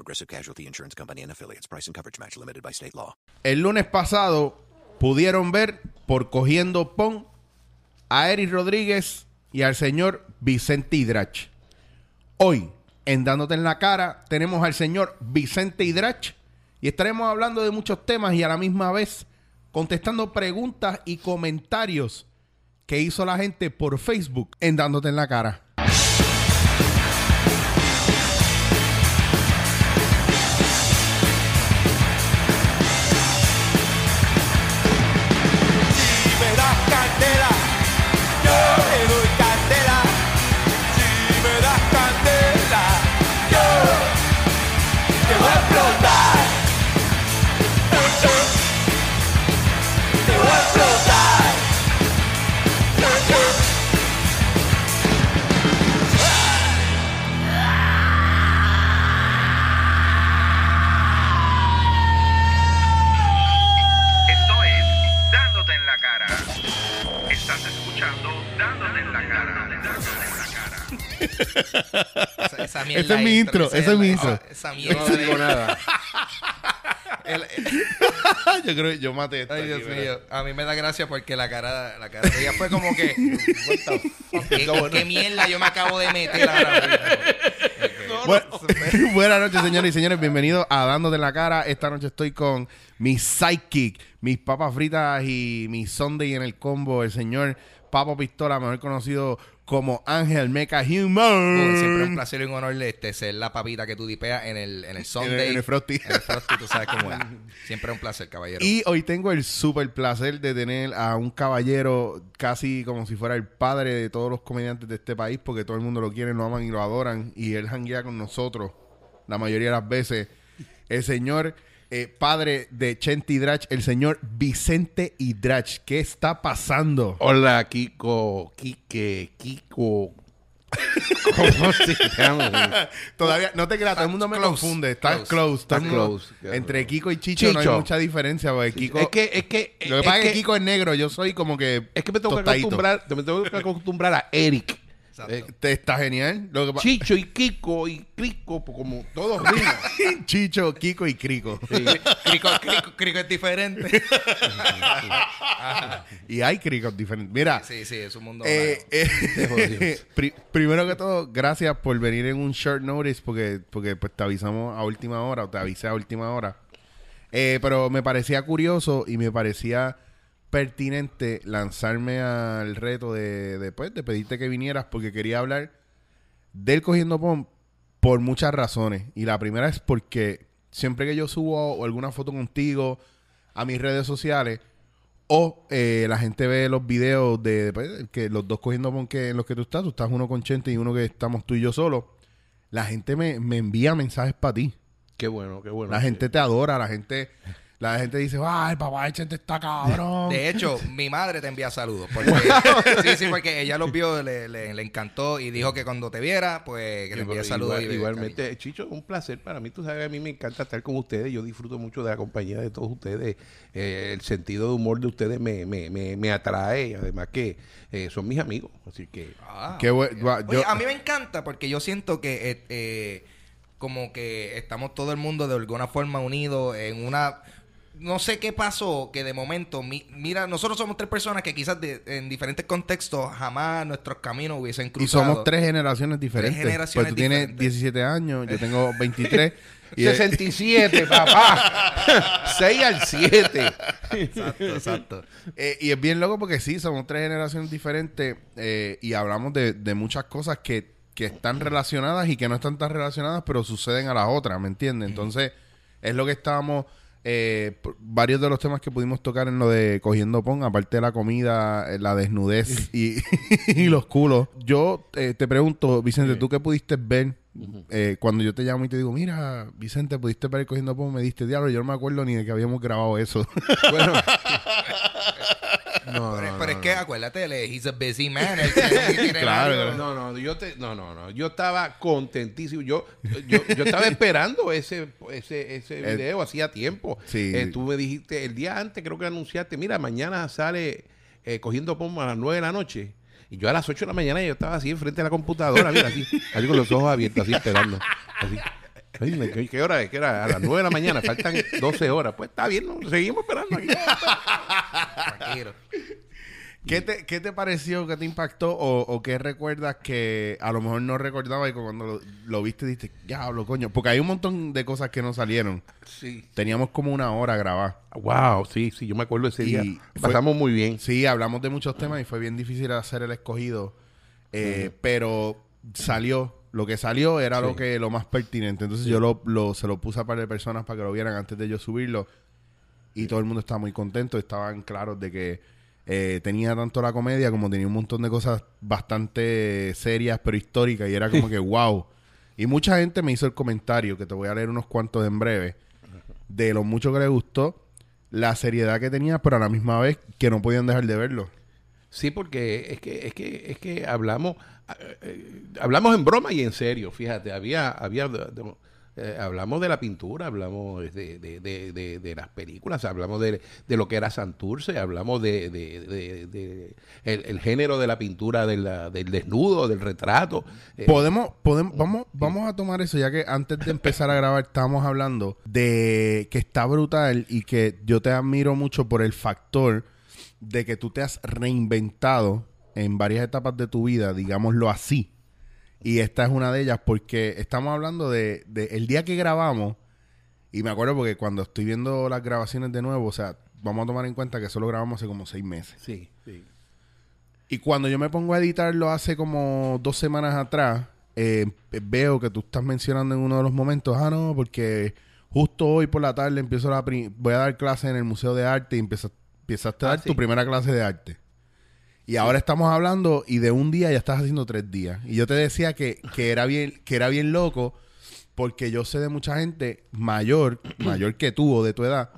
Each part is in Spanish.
Progressive Casualty Insurance Company and affiliates. Price and coverage match limited by state law. El lunes pasado pudieron ver por Cogiendo Pon a Eric Rodríguez y al señor Vicente Hidrach. Hoy, en Dándote en la Cara, tenemos al señor Vicente Hidrach y estaremos hablando de muchos temas y a la misma vez contestando preguntas y comentarios que hizo la gente por Facebook en Dándote en la Cara. Esa, esa mierda Ese es mi intro, ese es mi intro. Esa mierda. No digo nada. El- yo creo que yo maté esto. ay, aquí, Dios ¿verdad? mío. A mí me da gracia porque la cara, la cara de ella fue como que. What the fuck? ¿Qué, qué mierda yo me acabo de meter ahora mismo? Bu- Buenas noches, señores y señores. Bienvenidos a Dándote en la Cara. Esta noche estoy con mi sidekick, mis papas fritas y mi Sunday en el combo, el señor Papo Pistola, mejor conocido como Ángel Mecha Human. Siempre un placer y un honor este, ser la papita que tú dipeas en el, en el Sunday. en el Frosty. En el Frosty, tú sabes cómo es. Siempre un placer, caballero. Y hoy tengo el súper placer de tener a un caballero casi como si fuera el padre de todos los comediantes de este país, porque todo el mundo lo quiere, lo aman y lo adoran. Y él janguea con nosotros la mayoría de las veces. El señor eh, padre de Chente Hidrach, el señor Vicente Hidrach. ¿Qué está pasando? Hola, Kiko, Kike, Kiko. ¿Cómo se llama? Todavía, no te creas, todo el mundo me close, confunde. Está close. close. Está mundo- close. Entre Kiko y Chicho, no hay mucha diferencia, porque Kiko... Es que, es que, lo que pasa es que que- Kiko es negro, yo soy como que... es que me tengo que acostumbrar, me tengo que acostumbrar a Eric. Exacto. Eh, Te está genial. Lo que pa- Chicho y Kiko y Crico, pues, como todos riman. Chicho, Kiko y Crico. Crico, Crico, Crico es diferente. y hay Cricos diferentes. Mira, Sí, sí, es un mundo eh, eh, pri- primero que todo, gracias por venir en un short notice porque, porque pues, te avisamos a última hora o te avisé a última hora. Eh, pero me parecía curioso y me parecía pertinente lanzarme al reto de, de, pues, de pedirte que vinieras porque quería hablar del cogiendo pom por muchas razones. Y la primera es porque siempre que yo subo alguna foto contigo a mis redes sociales o eh, la gente ve los videos de pues, que los dos cogiendo pom que en los que tú estás, tú estás uno con Chente y uno que estamos tú y yo solo, la gente me, me envía mensajes para ti. Qué bueno, qué bueno. La gente te adora, la gente la gente dice, "Ay, el papá de Chente está cabrón." De hecho, mi madre te envía saludos. Porque, sí, sí, porque ella los vio, le, le- le encantó y dijo que cuando te viera, pues que le envía Igual- saludos. y- igualmente, Chicho, es un placer para mí. Tú sabes, a mí me encanta estar con ustedes. Yo disfruto mucho de la compañía de todos ustedes. Eh, el sentido de humor de ustedes me, me, me, me atrae. Además que eh, son mis amigos. Así que... Ah, Qué Oye, yo- a mí me encanta porque yo siento que eh, eh, como que estamos todo el mundo de alguna forma unidos en una... No sé qué pasó, que de momento, mi- mira, nosotros somos tres personas que quizás de- en diferentes contextos jamás nuestros caminos hubiesen Y cruzado. somos tres generaciones diferentes. generaciones pues tú tienes diferentes. 17 años, yo tengo 23. y 67, papá. 6 al 7. Exacto, exacto. Eh, y es bien loco porque sí, somos tres generaciones diferentes eh, y hablamos de, de muchas cosas que, que están relacionadas y que no están tan relacionadas, pero suceden a las otras, ¿me entiendes? Entonces, es lo que estábamos, eh, varios de los temas que pudimos tocar en lo de cogiendo pon, aparte de la comida, eh, la desnudez y, y los culos. Yo eh, te pregunto, Vicente, ¿tú qué pudiste ver eh, cuando yo te llamo y te digo, mira, Vicente, pudiste ver cogiendo pomo, me diste diablo, yo no me acuerdo ni de que habíamos grabado eso. Bueno. no, Pero, no, pero no, es que acuérdate, he's a busy man. Claro, No, no, yo te, no, no, no. Yo estaba contentísimo. Yo, yo, yo estaba esperando ese, ese, ese El- video hacía tiempo. Sí. Eh, tú me dijiste el día antes, creo que anunciaste, mira, mañana sale eh, cogiendo pomo a las 9 de la noche. Y yo a las 8 de la mañana yo estaba así enfrente de la computadora, mira, así, así con los ojos abiertos, así esperando. Así. ¿Qué, qué hora es? ¿Qué hora? A las 9 de la mañana, faltan 12 horas. Pues está bien, ¿no? seguimos esperando aquí. ¿Qué te, ¿Qué te pareció? ¿Qué te impactó? O, o qué recuerdas que a lo mejor no recordaba y cuando lo, lo viste dijiste, diablo, coño? Porque hay un montón de cosas que no salieron. Sí. Teníamos como una hora grabada. Wow, sí, sí, yo me acuerdo ese Y día. fue- Pasamos muy bien. Sí, hablamos de muchos temas y fue bien difícil hacer el escogido. Eh, Pero salió. Lo que salió era lo que lo más pertinente. Entonces yo lo, lo- se lo puse a par de personas para que lo vieran antes de yo subirlo. Y todo el mundo estaba muy contento. Estaban claros de que eh, tenía tanto la comedia como tenía un montón de cosas bastante serias pero históricas. Y era como que wow. Y mucha gente me hizo el comentario, que te voy a leer unos cuantos en breve, de lo mucho que le gustó, la seriedad que tenía, pero a la misma vez que no podían dejar de verlo. Sí, porque es que es que es que hablamos hablamos en broma y en serio, fíjate, había había de- eh, hablamos de la pintura, hablamos de, de, de, de- las películas, hablamos de, de lo que era Santurce, hablamos de, el, el género de la pintura la- del desnudo, del retrato. eh, Podemos, podemos, vamos, vamos a tomar eso, ya que antes de empezar a grabar estábamos hablando de que está brutal y que yo te admiro mucho por el factor de que tú te has reinventado en varias etapas de tu vida, digámoslo así. Y esta es una de ellas porque estamos hablando de, de el día que grabamos, y me acuerdo porque cuando estoy viendo las grabaciones de nuevo, o sea, vamos a tomar en cuenta que solo grabamos hace como seis meses. sí, sí. Y cuando yo me pongo a editarlo hace como dos semanas atrás, eh, veo que tú estás mencionando en uno de los momentos, ah, no, porque justo hoy por la tarde empiezo la voy a dar clase en el Museo de Arte y empiezas- empezaste a Ah, dar tu primera clase de arte. Y ahora estamos hablando y de un día ya estás haciendo tres días. Y yo te decía que, que era bien, que era bien loco porque yo sé de mucha gente mayor, mayor que tú o de tu edad,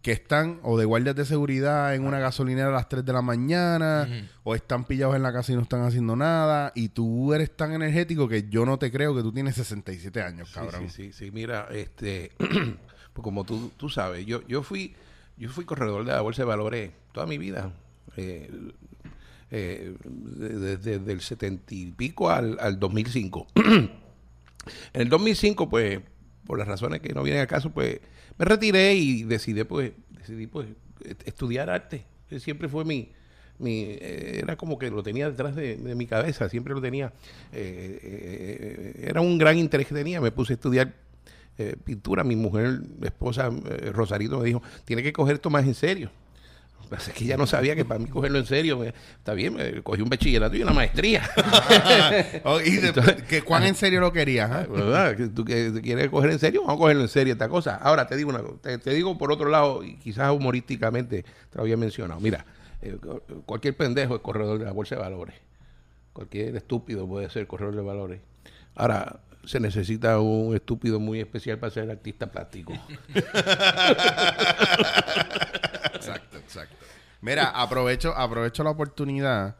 que están o de guardias de seguridad en una gasolinera a las 3 de la mañana, o están pillados en la casa y no están haciendo nada, y tú eres tan energético que yo no te creo que tú tienes 67 años, cabrón. Sí, sí, sí, sí. Mira, este, pues como tú, tú sabes, yo, yo fui, yo fui corredor de la bolsa de valores toda mi vida. Eh, eh, desde, el setenta y pico al, al 2005. en el 2005, pues, por las razones que no vienen al caso, pues, me retiré y decidí, pues, decidí, pues, est- estudiar arte. Ese Siempre fue mi, mi eh, era como que lo tenía detrás de, mi cabeza, siempre lo tenía. eh, eh, era un gran interés que tenía. Me puse a estudiar eh, pintura. Mi mujer, mi esposa eh, Rosarito, me dijo, tiene que coger esto más en serio. Que es que ella no sabía que para mí cogerlo en serio, me- está bien, me cogí un bachillerato y una maestría. Oh, y de- Entonces- que ¿Cuán en serio lo querías? ¿Verdad? Que ¿Tú que- quieres coger en serio? Vamos a cogerlo en serio esta cosa. Ahora te digo una te, te digo por otro lado, y quizás humorísticamente te lo había mencionado. Mira, eh, cu- cualquier pendejo es corredor de la bolsa de valores. Cualquier estúpido puede ser corredor de valores. Ahora, se necesita un estúpido muy especial para ser artista plástico. Exacto. Mira, aprovecho, aprovecho la oportunidad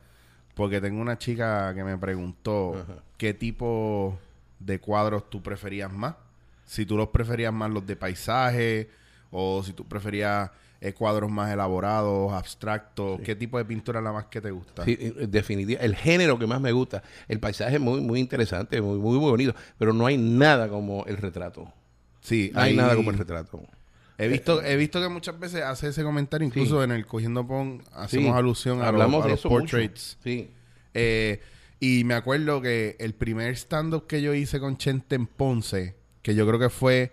porque tengo una chica que me preguntó qué tipo de cuadros tú preferías más. Si tú los preferías más los de paisaje o si tú preferías eh, cuadros más elaborados, abstractos. ¿Qué tipo de pintura es la más que te gusta? Sí, en definitiva, el género que más me gusta. El paisaje es muy, muy interesante, muy, muy bonito, pero no hay nada como el retrato. Sí, No hay ahí- nada como el retrato. He visto, he visto que muchas veces hace ese comentario, incluso en el Cogiendo Pon hacemos Sí, alusión a, hablamos los, a de los eso mucho. portraits. Sí. Eh, y me acuerdo que el primer stand-up que yo hice con Chente en Ponce, que yo creo que fue,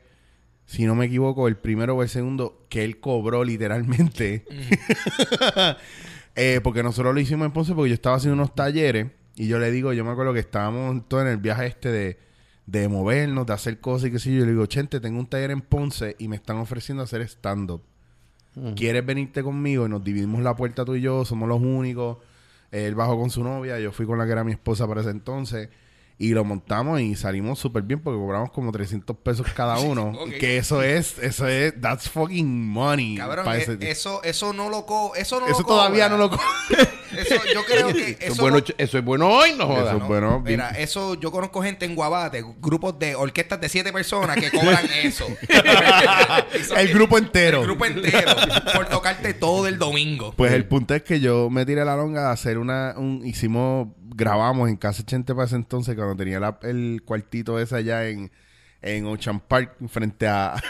si no me equivoco, el primero o el segundo, que él cobró literalmente. Eh, porque nosotros lo hicimos en Ponce porque yo estaba haciendo unos talleres y yo le digo, yo me acuerdo que estábamos todos en el viaje este de, de movernos, de hacer cosas y qué sé yo. Yo le digo, Chente, tengo un taller en Ponce y me están ofreciendo hacer stand-up. ¿Quieres venirte conmigo? Y nos dividimos la puerta tú y yo, somos los únicos. Él bajó con su novia, yo fui con la que era mi esposa para ese entonces. Y lo montamos y salimos súper bien porque cobramos como 300 pesos cada uno. Que eso es, eso es, that's fucking money. Cabrón, eh, eso, eso no lo co eso no eso lo todavía no lo co- Eso, yo creo que Eso, es bueno, no- eso es bueno hoy, no jodas. Eso es bueno. bien- Mira, eso yo conozco gente en Guabate, grupos de orquestas de siete personas que cobran eso. el grupo entero. El grupo entero. por tocarte todo el domingo. Pues el punto es que yo me tiré la longa a hacer una... Un, hicimos... Grabamos en Casa 80 para ese entonces cuando tenía la- el cuartito ese allá en... En Ocean Park, frente a...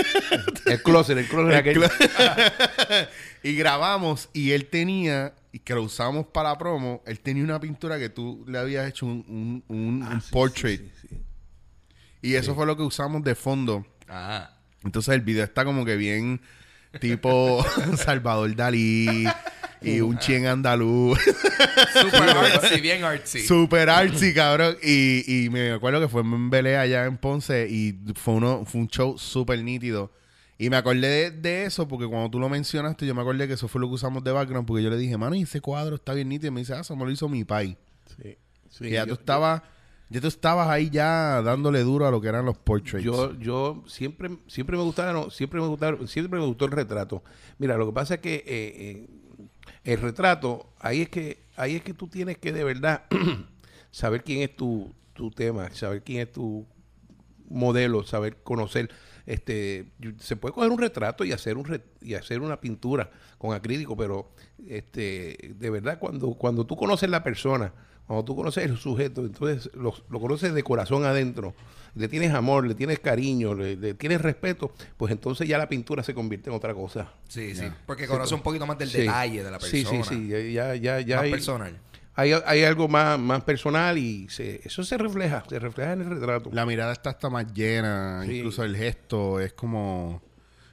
El closet, el closet. aquel- y grabamos y él tenía, y que lo usamos para la promo, él tenía una pintura que tú le habías hecho un, un, un- un portrait. Y eso fue lo que usamos de fondo. Ah. Entonces el video está como que bien tipo Salvador Dalí y un chien andaluz. Super artsy, bien artsy. Super artsy, cabrón. Y, y me acuerdo que fue en Belé allá en Ponce y fue, uno, fue un show súper nítido. Y me acordé de, de eso porque cuando tú lo mencionaste, yo me acordé que eso fue lo que usamos de background porque yo le dije, mano, y ese cuadro está bien nítido. Y me dice, ah, eso me lo hizo mi pai. Sí, sí, y ya yo- tú estabas, ya tú estabas ahí ya dándole duro a lo que eran los portraits. Yo, yo siempre, siempre me gustaron, siempre me gustaron, siempre me gustó el retrato. Mira, lo que pasa es que eh, eh, el retrato, ahí es que, ahí es que tú tienes que de verdad saber quién es tu, tu tema, saber quién es tu modelo, saber conocer. Este, se puede coger un retrato y hacer un re- y hacer una pintura con acrílico, pero este, de verdad cuando cuando tú conoces la persona, cuando tú conoces el sujeto, entonces lo, lo conoces de corazón adentro, le tienes amor, le tienes cariño, le, le tienes respeto, pues entonces ya la pintura se convierte en otra cosa. Sí, sí. Porque conoce un poquito más del Sí. detalle de la Sí, persona. sí, sí, ya, ya, ya Más hay, personal. hay, hay algo más, más personal y se, eso se refleja, se refleja en el retrato. La mirada está hasta más llena, Sí. incluso el gesto es como...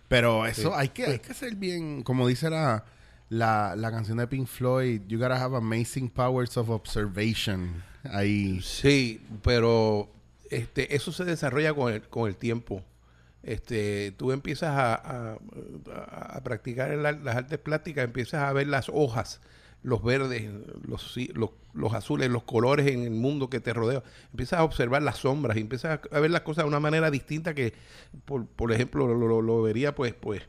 Pero eso hay que hay que ser bien, como dice la, la, la canción de Pink Floyd, you gotta have amazing powers of observation. Ahí. Sí, pero este, eso se desarrolla con el, con el tiempo. Este, tú empiezas a, a- a- practicar las artes plásticas, empiezas a ver las hojas, los verdes, los, los, los azules, los colores en el mundo que te rodea. Empiezas a observar las sombras y empiezas a, ver las cosas de una manera distinta que, por, por ejemplo, lo, lo- lo vería pues, pues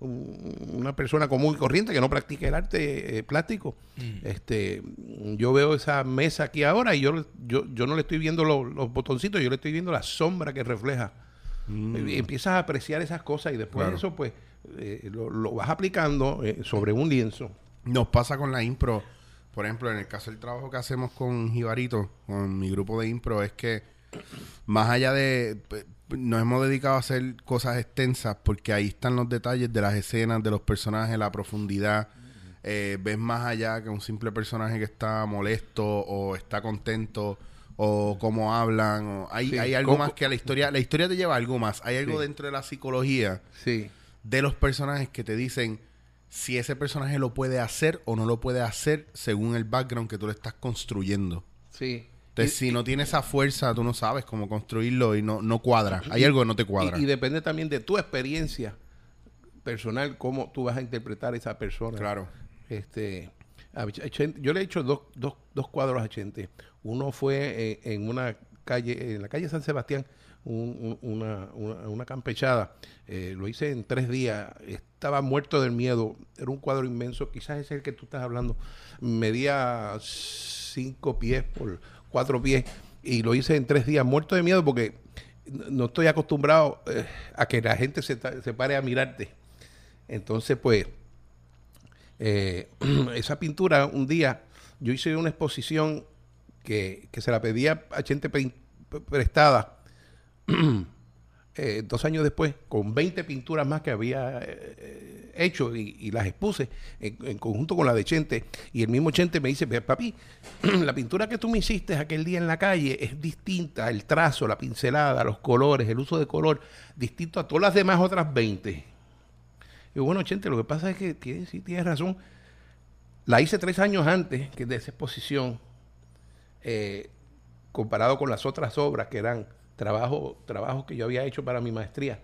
una persona común y corriente que no practica el arte eh, plástico. Este, yo veo esa mesa aquí ahora y yo, yo, yo no le estoy viendo lo- los botoncitos, yo le estoy viendo la sombra que refleja. Y empiezas a apreciar esas cosas y después Claro. eso pues eh, lo, lo vas aplicando eh, sobre un lienzo. Nos pasa con la impro. Por ejemplo, en el caso del trabajo que hacemos con Jibarito, con mi grupo de impro, es que más allá de... Nos hemos dedicado a hacer cosas extensas porque ahí están los detalles de las escenas, de los personajes, la profundidad. Eh, ves más allá que un simple personaje que está molesto o está contento o cómo hablan. O hay, Sí, hay algo ¿cómo- más que la historia. La historia te lleva a algo más. Hay algo Sí. dentro de la psicología Sí. de los personajes que te dicen si ese personaje lo puede hacer o no lo puede hacer según el background que tú le estás construyendo. Sí. Entonces, si no tiene esa fuerza, tú no sabes cómo construirlo y no, no cuadra. Hay algo que no te cuadra. Y, y depende también de tu experiencia personal, cómo tú vas a interpretar a esa persona. Claro. Este, a Ch- Chente- yo le he hecho dos, dos, dos cuadros a Chente. Uno fue eh, en una calle, en la calle San Sebastián, un- un- una, una, una campechada. Eh, lo hice en tres días. Estaba muerto del miedo. Era un cuadro inmenso. Quizás es el que tú estás hablando. Medía cinco pies por cuatro pies. Y lo hice en tres días, muerto de miedo porque no estoy acostumbrado eh, a que la gente se, se pare a mirarte. Entonces, pues, eh, esa pintura, un día, yo hice una exposición que, que se la pedía a gente prestada, eh, dos años después, con 20 pinturas más que había eh, eh, hecho y, las expuse en, conjunto con la de Chente. Y el mismo Chente me dice, "Ve, papi, la pintura que tú me hiciste aquel día en la calle es distinta, el trazo, la pincelada, los colores, el uso de color, distinto a todas las demás otras 20. Y bueno, Chente, lo que pasa es que tienes, sí tienes razón. La hice tres años antes que de esa exposición, comparado con las otras obras que eran trabajos que yo había hecho para mi maestría.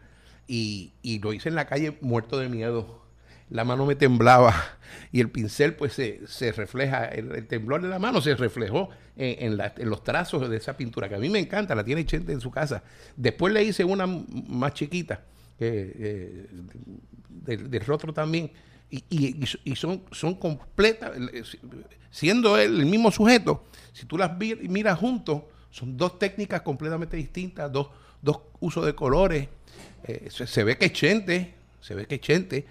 Y, y lo hice en la calle muerto de miedo. la mano me temblaba y el pincel pues se, se refleja, el, temblor de la mano se reflejó en, los trazos de esa pintura, que a mí me encanta, la tiene Chente en su casa. Después le hice una más chiquita, eh, del, rostro también, y, y- y so- y son, son completas, siendo el mismo sujeto, si tú las miras juntos, son dos técnicas completamente distintas, dos, dos usos de colores. Eh, se, se ve que Chente, se ve que Chente,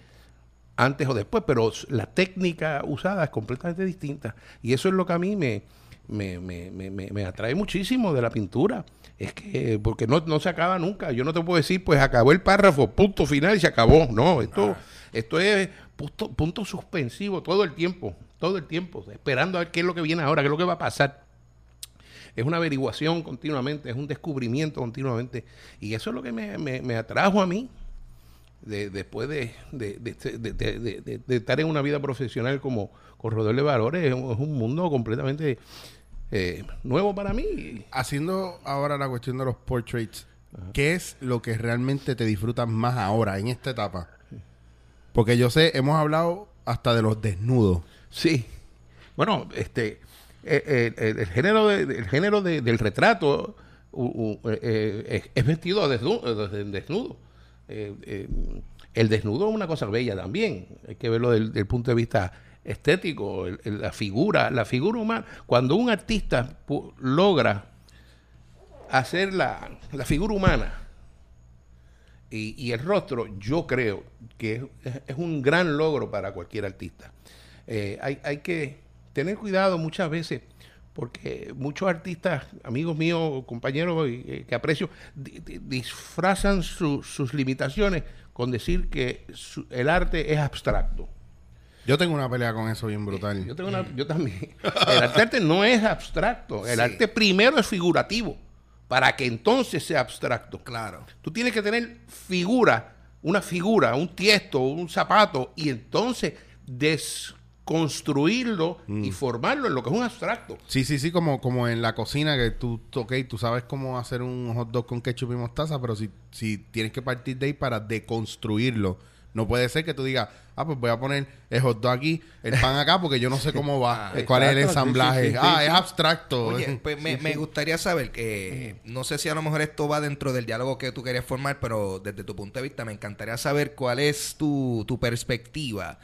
antes o después, pero la técnica usada es completamente distinta. Y eso es lo que a mí me, me, me- me- me- me atrae muchísimo de la pintura. Es que, porque no, no se acaba nunca. Yo no te puedo decir, pues acabó el párrafo, punto final y se acabó. No, esto, esto es punto, punto suspensivo todo el tiempo, todo el tiempo, esperando a ver qué es lo que viene ahora, qué es lo que va a pasar. Es una averiguación continuamente, es un descubrimiento continuamente. Y eso es lo que me, me- me atrajo a mí de- después de, de- estar en una vida profesional como corredor de valores. Es un, es un mundo completamente eh, nuevo para mí. Haciendo ahora la cuestión de los portraits, ¿qué es lo que realmente te disfrutas más ahora, en esta etapa? Porque yo sé, hemos hablado hasta de los desnudos. Sí. Bueno, este eh, eh, el, el género de- el género de- del retrato eh, eh, es, es vestido desnudo. desnudo. Eh, eh, el desnudo es una cosa bella también. Hay que verlo del, del punto de vista estético, el- el- la figura, la figura humana. Cuando un artista logra hacer la, la figura humana y, el rostro, yo creo que es, un gran logro para cualquier artista. Eh, hay, hay que tener cuidado muchas veces porque muchos artistas, amigos míos, compañeros eh, que aprecio, di- di- disfrazan su- sus limitaciones con decir que su- el arte es abstracto. Yo tengo una pelea con eso bien brutal. Yo, tengo una- yo también. El arte no es abstracto. El arte primero es figurativo para que entonces sea abstracto. Claro. Tú tienes que tener figura, una figura, un tiesto, un zapato, y entonces desconstruirlo y formarlo en lo que es un abstracto. Sí, sí, sí, como, como en la cocina que tú, ok, tú sabes cómo hacer un hot dog con ketchup y mostaza, pero si, si tienes que partir de ahí para deconstruirlo, no puede ser que tú digas, ah, pues voy a poner el hot dog aquí, el pan acá, porque yo no sé cómo va, Ah, cuál es el sí, ensamblaje. sí, sí, ah, es abstracto. Oye, pues me, me gustaría saber que no sé si a lo mejor esto va dentro del diálogo que tú querías formar, pero desde tu punto de vista me encantaría saber cuál es tu, tu perspectiva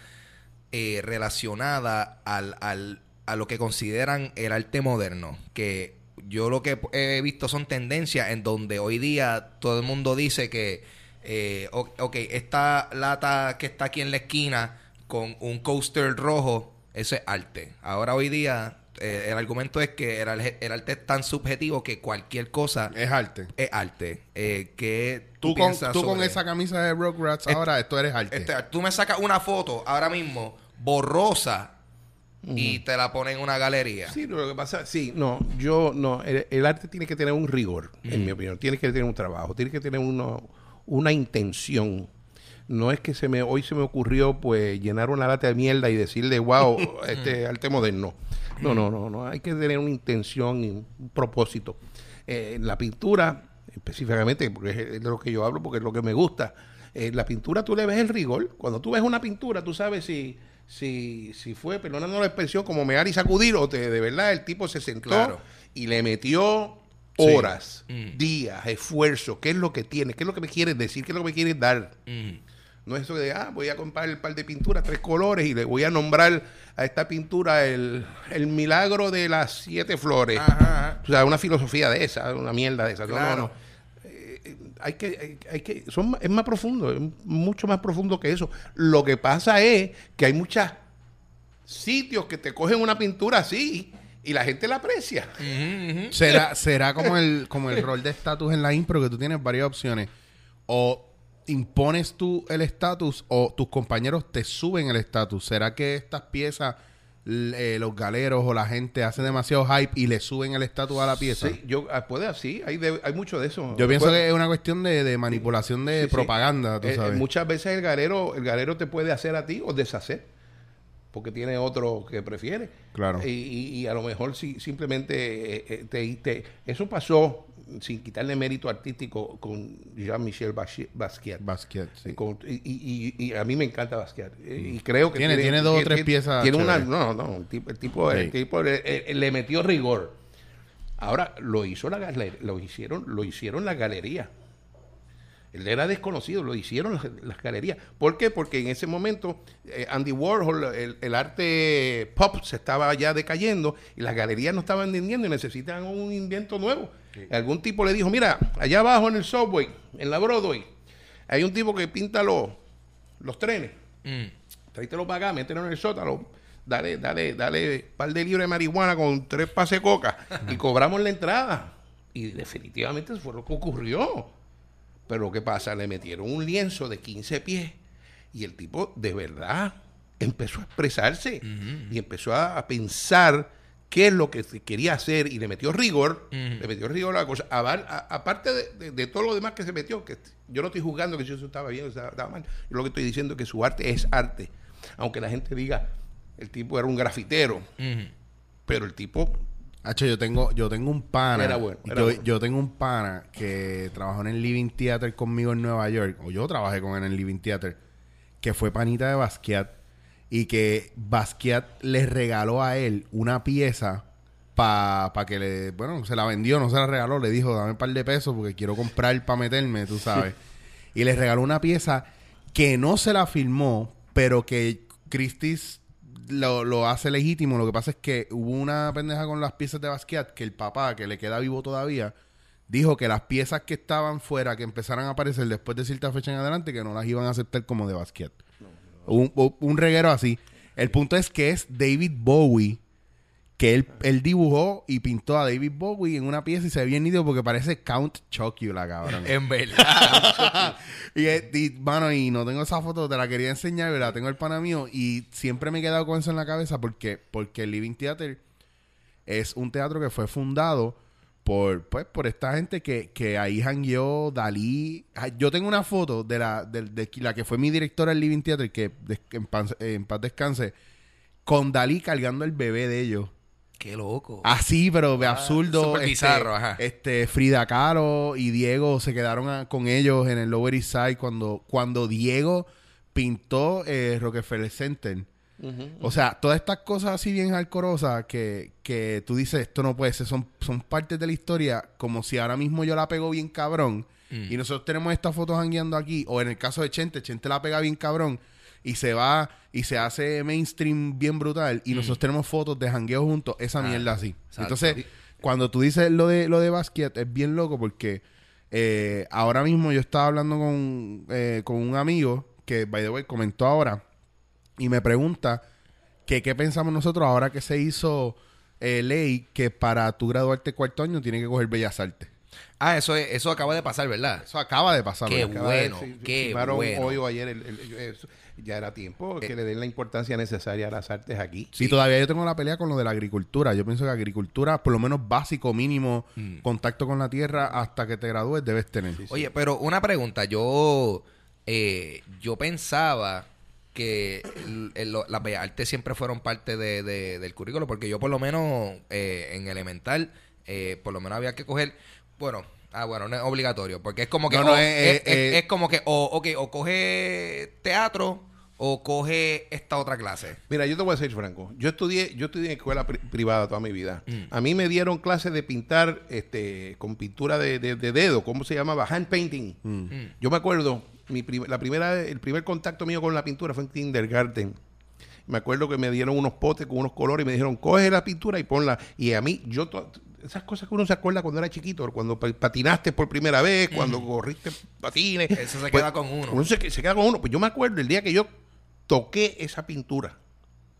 eh, relacionada al, al- a lo que consideran el arte moderno. Que yo lo que he visto son tendencias en donde hoy día todo el mundo dice que, eh, ok, esta lata que está aquí en la esquina con un coaster rojo, eso es arte. Ahora hoy día eh, el argumento es que el, el arte es tan subjetivo que cualquier cosa es arte. es arte. Eh, ¿qué Tú, con, piensas tú con esa camisa de Rugrats Este- ahora, esto eres arte. este, tú me sacas una foto ahora mismo borrosa y te la pones en una galería. Sí, lo que pasa, sí, no, yo no, el, el arte tiene que tener un rigor, en mi opinión, tiene que tener un trabajo, tiene que tener uno, una intención. No es que se me hoy se me ocurrió pues llenar una lata de mierda y decirle, wow, este arte moderno. No, no, no, no, hay que tener una intención y un propósito. Eh, en la pintura, específicamente, porque es de lo que yo hablo, porque es lo que me gusta, en la pintura tú le ves el rigor. Cuando tú ves una pintura, tú sabes si, si, si fue, perdonando la expresión, como mear y sacudir, o te, de verdad el tipo se sentó Claro. y le metió Sí. horas, días, esfuerzo, qué es lo que tiene, qué es lo que me quieres decir, qué es lo que me quieres dar. Ujú. No es eso de, ah, voy a comprar el par de pinturas, tres colores, y le voy a nombrar a esta pintura el, el milagro de las siete flores. Ajá. O sea, una filosofía de esa, una mierda de esa. No, Claro. no, no. Hay que, hay, hay que, son, es más profundo, es mucho más profundo que eso. Lo que pasa es que hay muchos sitios que te cogen una pintura así y la gente la aprecia. será será como el como el rol de estatus en la impro que tú tienes varias opciones o impones tú el estatus o tus compañeros te suben el estatus será que estas piezas eh, los galeros o la gente hacen demasiado hype y le suben el estatus a la pieza Sí, yo, ah, puede así, hay, de- hay mucho de eso. yo pienso Puede- que es una cuestión de, de manipulación de Sí, sí. propaganda tú Eh, eh, muchas veces el galero, el galero te puede hacer a ti o deshacer, porque tiene otro que prefiere. Claro. Y, y- y a lo mejor si simplemente eh, te, te- eso pasó sin quitarle mérito artístico, con Jean-Michel Basquiat. Basquiat, sí. Con- y, y- y- y a mí me encanta Basquiat. Eh, Y creo que Tiene- tiene dos o tres piezas Tiene una, no, no, el tipo, el tipo, el Sí. tipo le, eh, le metió rigor. Ahora lo hizo la galer- lo hicieron, lo hicieron la galería. Él era desconocido, lo hicieron las, las galerías. ¿Por qué? Porque en ese momento eh, Andy Warhol, el, el arte pop se estaba ya decayendo y las galerías no estaban vendiendo y necesitan un invento nuevo. Algún tipo le dijo, mira, allá abajo en el subway, en la Broadway, hay un tipo que pinta los, los trenes. Tráetelo para acá, mételo en el sótano. Dale, dale, dale un par de libras de marihuana con tres pases de coca y cobramos la entrada. Y definitivamente eso fue lo que ocurrió. Pero ¿qué pasa? Le metieron un lienzo de 15 pies y el tipo de verdad empezó a expresarse y empezó a, a pensar qué es lo que quería hacer y le metió rigor, le metió rigor a la cosa. Aparte de, de- de todo lo demás que se metió, que yo no estoy juzgando que si eso estaba bien o estaba, estaba mal, yo lo que estoy diciendo es que su arte es arte. Aunque la gente diga, el tipo era un grafitero, pero el tipo Hacho, yo tengo, yo tengo un pana. Era bueno, era yo, bueno. yo tengo un pana que trabajó en el Living Theater conmigo en Nueva York. O yo trabajé con él en el Living Theater. Que fue panita de Basquiat. Y que Basquiat le regaló a él una pieza para que le. Bueno, se la vendió, no se la regaló. Le dijo, dame un par de pesos porque quiero comprar para meterme, tú sabes. y le regaló una pieza que no se la filmó, pero que Christie's lo, lo hace legítimo. Lo que pasa es que hubo una pendeja con las piezas de Basquiat que el papá, que le queda vivo todavía, dijo que las piezas que estaban fuera, que empezaran a aparecer después de cierta fecha en adelante, que no las iban a aceptar como de Basquiat. Un, un- un reguero así. El punto es que es David Bowie, que él, él dibujó y pintó a David Bowie en una pieza y se ve bien nítido porque parece Count Chocula, cabrón. En verdad. y, y, mano, y no tengo esa foto, te la quería enseñar, pero la tengo el pana mío. Y siempre me he quedado con eso en la cabeza porque, porque el Living Theater es un teatro que fue fundado por, pues, por esta gente que, que ahí jangueó Dalí. Ah, Yo tengo una foto de la, de, de la que fue mi directora del Living Theater, que, en, paz, en paz descanse, con Dalí cargando el bebé de ellos. Qué loco. Así, pero de absurdo. súper este, bizarro, ajá. Este, Frida Kahlo y Diego se quedaron a- con ellos en el Lower East Side cuando, cuando Diego pintó eh, Rockefeller Center. O sea, todas estas cosas así bien alcorosas que, que tú dices, esto no puede ser, son, son partes de la historia, como si ahora mismo yo la pego bien cabrón, y nosotros tenemos estas fotos hangueando aquí, o en el caso de Chente, Chente la pega bien cabrón, y se va y se hace mainstream bien brutal, y nosotros tenemos fotos de jangueo juntos, esa mierda así. exacto. Entonces, cuando tú dices lo de lo de Basquiat, es bien loco porque eh, ahora mismo yo estaba hablando con, eh, con un amigo que, by the way, comentó ahora y me pregunta que qué pensamos nosotros ahora que se hizo eh, ley que para tu graduarte cuarto año tienes que coger Bellas Artes. Ah, eso, es- eso acaba de pasar, ¿verdad? Eso acaba de pasar. Qué de- bueno, sí, qué bueno. hoy o ayer, el- el- eso. ya era tiempo que le den la importancia necesaria a las artes aquí. Sí, todavía yo tengo la pelea con lo de la agricultura. Yo pienso que agricultura, por lo menos básico, mínimo, contacto con la tierra hasta que te gradúes debes tener. Oye, pero una pregunta. Yo, eh, yo pensaba que las bellas artes siempre fueron parte de, de- del currículo, porque yo por lo menos eh, en elemental, eh, por lo menos había que coger, bueno, ah, bueno, no es obligatorio, porque es como que, No, no, o- es, es- eh. es como que, o, ok, o coge teatro o coge esta otra clase. Mira, yo te voy a decir, Franco. Yo estudié, yo estudié en escuela pri- privada toda mi vida. Mm. A mí me dieron clases de pintar este, con pintura de, de- de dedo, ¿cómo se llamaba? Hand painting. Mm. Yo me acuerdo, mi prim- la primera, el primer contacto mío con la pintura fue en kindergarten. Me acuerdo que me dieron unos potes con unos colores y me dijeron, coge la pintura y ponla. Y a mí, yo, esas cosas que uno se acuerda cuando era chiquito, cuando pa- patinaste por primera vez, cuando corriste patines. Mm. Eso se pues, queda con uno. Uno se, se queda con uno. Pues yo me acuerdo el día que yo toqué esa pintura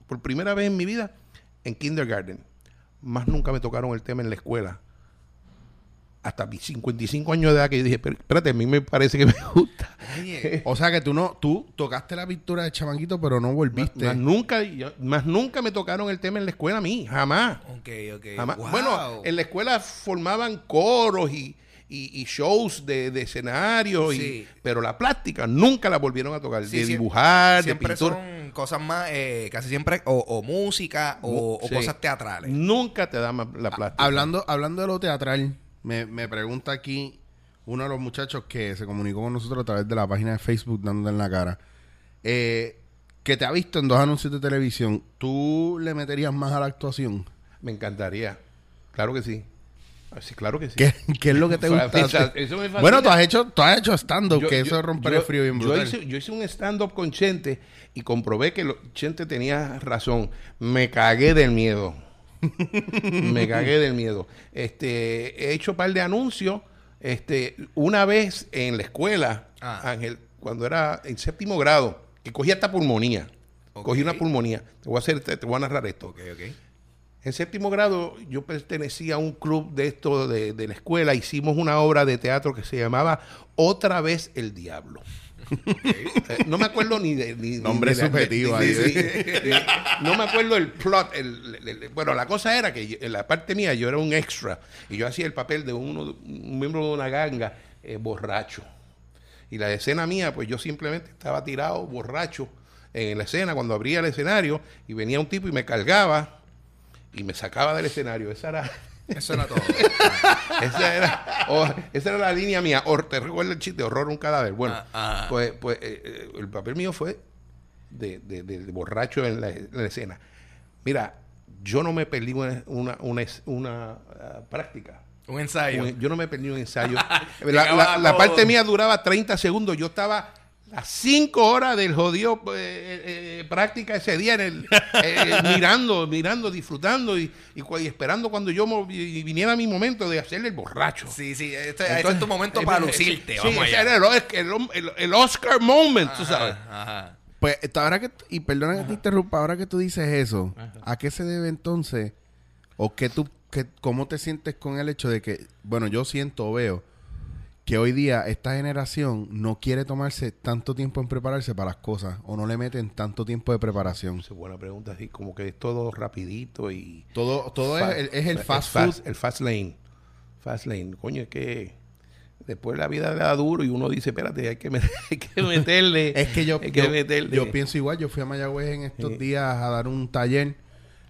por primera vez en mi vida en kindergarten. Más nunca me tocaron el tema en la escuela. Hasta mis 55 años de edad que yo dije, "Pero, espérate, a mí me parece que me gusta. O sea que tú no, tú tocaste la pintura de chamaquito, pero no volviste. Más nunca, yo- más nunca me tocaron el tema en la escuela a mí, jamás. Ok, ok. Jamás. Wow. Bueno, en la escuela formaban coros y, y- y shows de, de escenarios, y- pero la plástica nunca la volvieron a tocar. Sí, de dibujar, de siempre pintura. son cosas más, eh, casi siempre, o, o música o, o cosas teatrales. Nunca te da más la plástica. Hablando, hablando de lo teatral, Me, me pregunta aquí uno de los muchachos que se comunicó con nosotros a través de la página de Facebook dándote en la cara. Eh, que te ha visto en dos anuncios de televisión, ¿tú le meterías más a la actuación? Me encantaría. Claro que sí. Ah, Sí, claro que sí. ¿Qué, qué es lo que te gusta? bueno, tú has hecho, tú has hecho stand-up, Yo- que eso yo- es romper yo- el frío bien yo brutal. hice, yo hice un stand-up con Chente y comprobé que lo- Chente tenía razón. Me cagué del miedo. Me cagué del miedo. Este, he hecho un par de anuncios. Este, una vez en la escuela, Ah. Ángel, cuando era en séptimo grado, que cogí hasta pulmonía. Cogí una pulmonía. Te voy a hacer, te, te voy a narrar esto. Ok, ok. En séptimo grado yo pertenecía a un club de esto de, de la escuela. Hicimos una obra de teatro que se llamaba Otra vez el Diablo. Eh, no me acuerdo ni de... Ni, Nombre subjetivo ahí, no me acuerdo el plot. el- el- el- bueno, la cosa era que yo- en la parte mía yo era un extra y yo hacía el papel de uno, un miembro de una ganga eh, borracho. Y la escena mía, pues yo simplemente estaba tirado borracho en la escena cuando abría el escenario y venía un tipo y me cargaba y me sacaba del escenario. Esa era, Eso era todo. esa era, esa era la línea mía. Hor- ¿Te recuerdas el chiste? Horror un cadáver. Bueno, Ah, ah. pues, pues eh, eh, el papel mío fue de, de- de- de borracho en la, en la escena. Mira, yo no me perdí una, una, una, ah, práctica. Un ensayo. Un- Yo no me perdí un ensayo. la, la- la parte mía duraba 30 segundos. Yo estaba las 5 horas del jodido eh, eh, eh, práctica ese día en el, eh, mirando, mirando, disfrutando y, y esperando cuando yo mo- y viniera mi momento de hacerle el borracho. Sí, sí. Este, este Entonces, es tu momento eh, para eh, lucirte. sí, vamos ese allá. era el, el- el- el Oscar moment, tú sabes. Ajá, ajá. Pues ahora que, y perdona que te interrumpa, ahora que tú dices eso, ¿a qué se debe entonces? ¿O qué tú, qué, cómo te sientes con el hecho de que, bueno, yo siento o veo que hoy día esta generación no quiere tomarse tanto tiempo en prepararse para las cosas o no le meten tanto tiempo de preparación? Es buena pregunta, así como que es todo rapidito y... Todo, todo Fa- es, el- es el fast food. El fast lane. Fast lane. Coño, es que después la vida le da duro y uno dice, espérate, hay que, met- hay que meterle. Es que yo, hay que yo, meterle. yo pienso igual. Yo fui a Mayagüez en estos días a dar un taller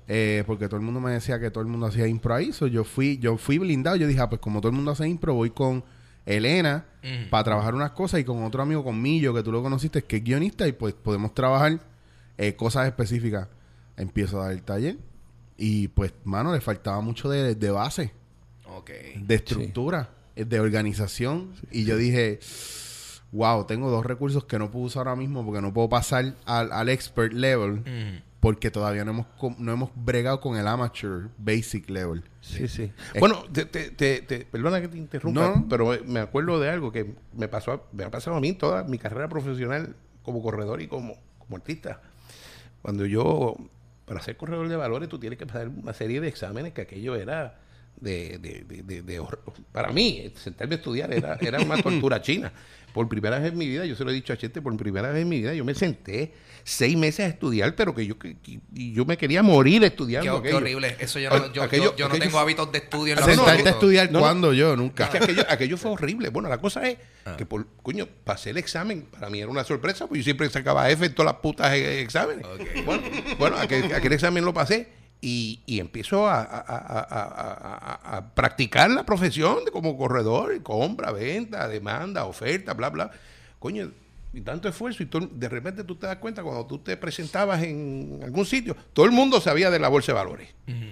eh, porque todo el mundo me decía que todo el mundo hacía impro ahí. So, yo fui yo fui blindado. Yo dije, ah, pues como todo el mundo hace impro, voy con Elena para trabajar unas cosas y con otro amigo, con Millo, que tú lo conociste, que es guionista y pues podemos trabajar eh, cosas específicas. Empiezo a dar el taller y pues, mano, le faltaba mucho de, de base Ok. de estructura, eh, de organización. y yo dije, wow, tengo dos recursos que no puedo usar ahora mismo porque no puedo pasar al, al expert level. Porque todavía no hemos, no hemos bregado con el amateur basic level. Sí, sí. Es- Bueno, te, te- te- te- perdona que te interrumpa, No. pero me acuerdo de algo que me pasó, a- me ha pasado a mí toda mi carrera profesional como corredor y como, como artista. Cuando yo, para ser corredor de valores, tú tienes que pasar una serie de exámenes que aquello era de, de- de- de- para mí, sentarme a estudiar era, era una tortura china. Por primera vez en mi vida, yo se lo he dicho a Chente, por primera vez en mi vida, yo me senté seis meses a estudiar, pero que yo, que, que- y yo me quería morir estudiando. Qué, qué horrible. Eso yo no, yo, yo- Aquello- yo no aquello tengo hábitos de estudio en Sentarte a estudiar No, no. cuando yo, nunca. Es que aquello, aquello fue horrible. Bueno, la cosa es Ah. que, por, coño, pasé el examen. Para mí era una sorpresa, porque yo siempre sacaba F en todas las putas eh, exámenes. Bueno, bueno aquel, aquel examen lo pasé y, y empiezo a, a- a- a- a- a practicar la profesión de como corredor, compra, venta, demanda, oferta, bla, bla. Coño, y tanto esfuerzo y todo- de repente tú te das cuenta cuando tú te presentabas en algún sitio, todo el mundo sabía de la bolsa de valores.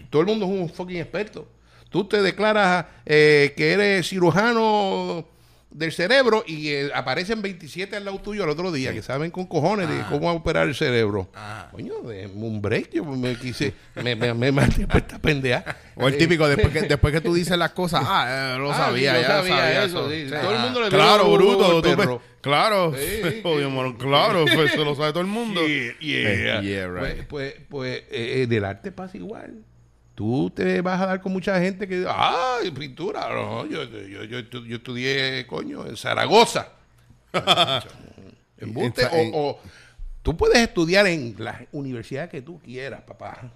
Todo el mundo es un fucking experto. Tú te declaras eh, que eres cirujano del cerebro y eh, aparecen 27 al lado tuyo al otro día que saben con cojones de cómo operar el cerebro. Ah. Coño, de un break, yo me quise, me, me, me esta pendeja. O el típico, después que, después que tú dices las cosas, ah, eh, lo Ah, sabía, sí, ya yo sabía sabía. eso, eso. sí. Todo el mundo le Claro, bruto. tú perro. pe- claro, Sí. Claro, pues, se lo sabe todo el mundo. Yeah, Eh, yeah, right. Pues, pues, pues eh, eh, del arte pasa igual. Tú te vas a dar con mucha gente que, ah, pintura. No, yo, yo, yo, yo estudié, coño, en Zaragoza. En- en- o, o tú puedes estudiar en la universidad que tú quieras, papá.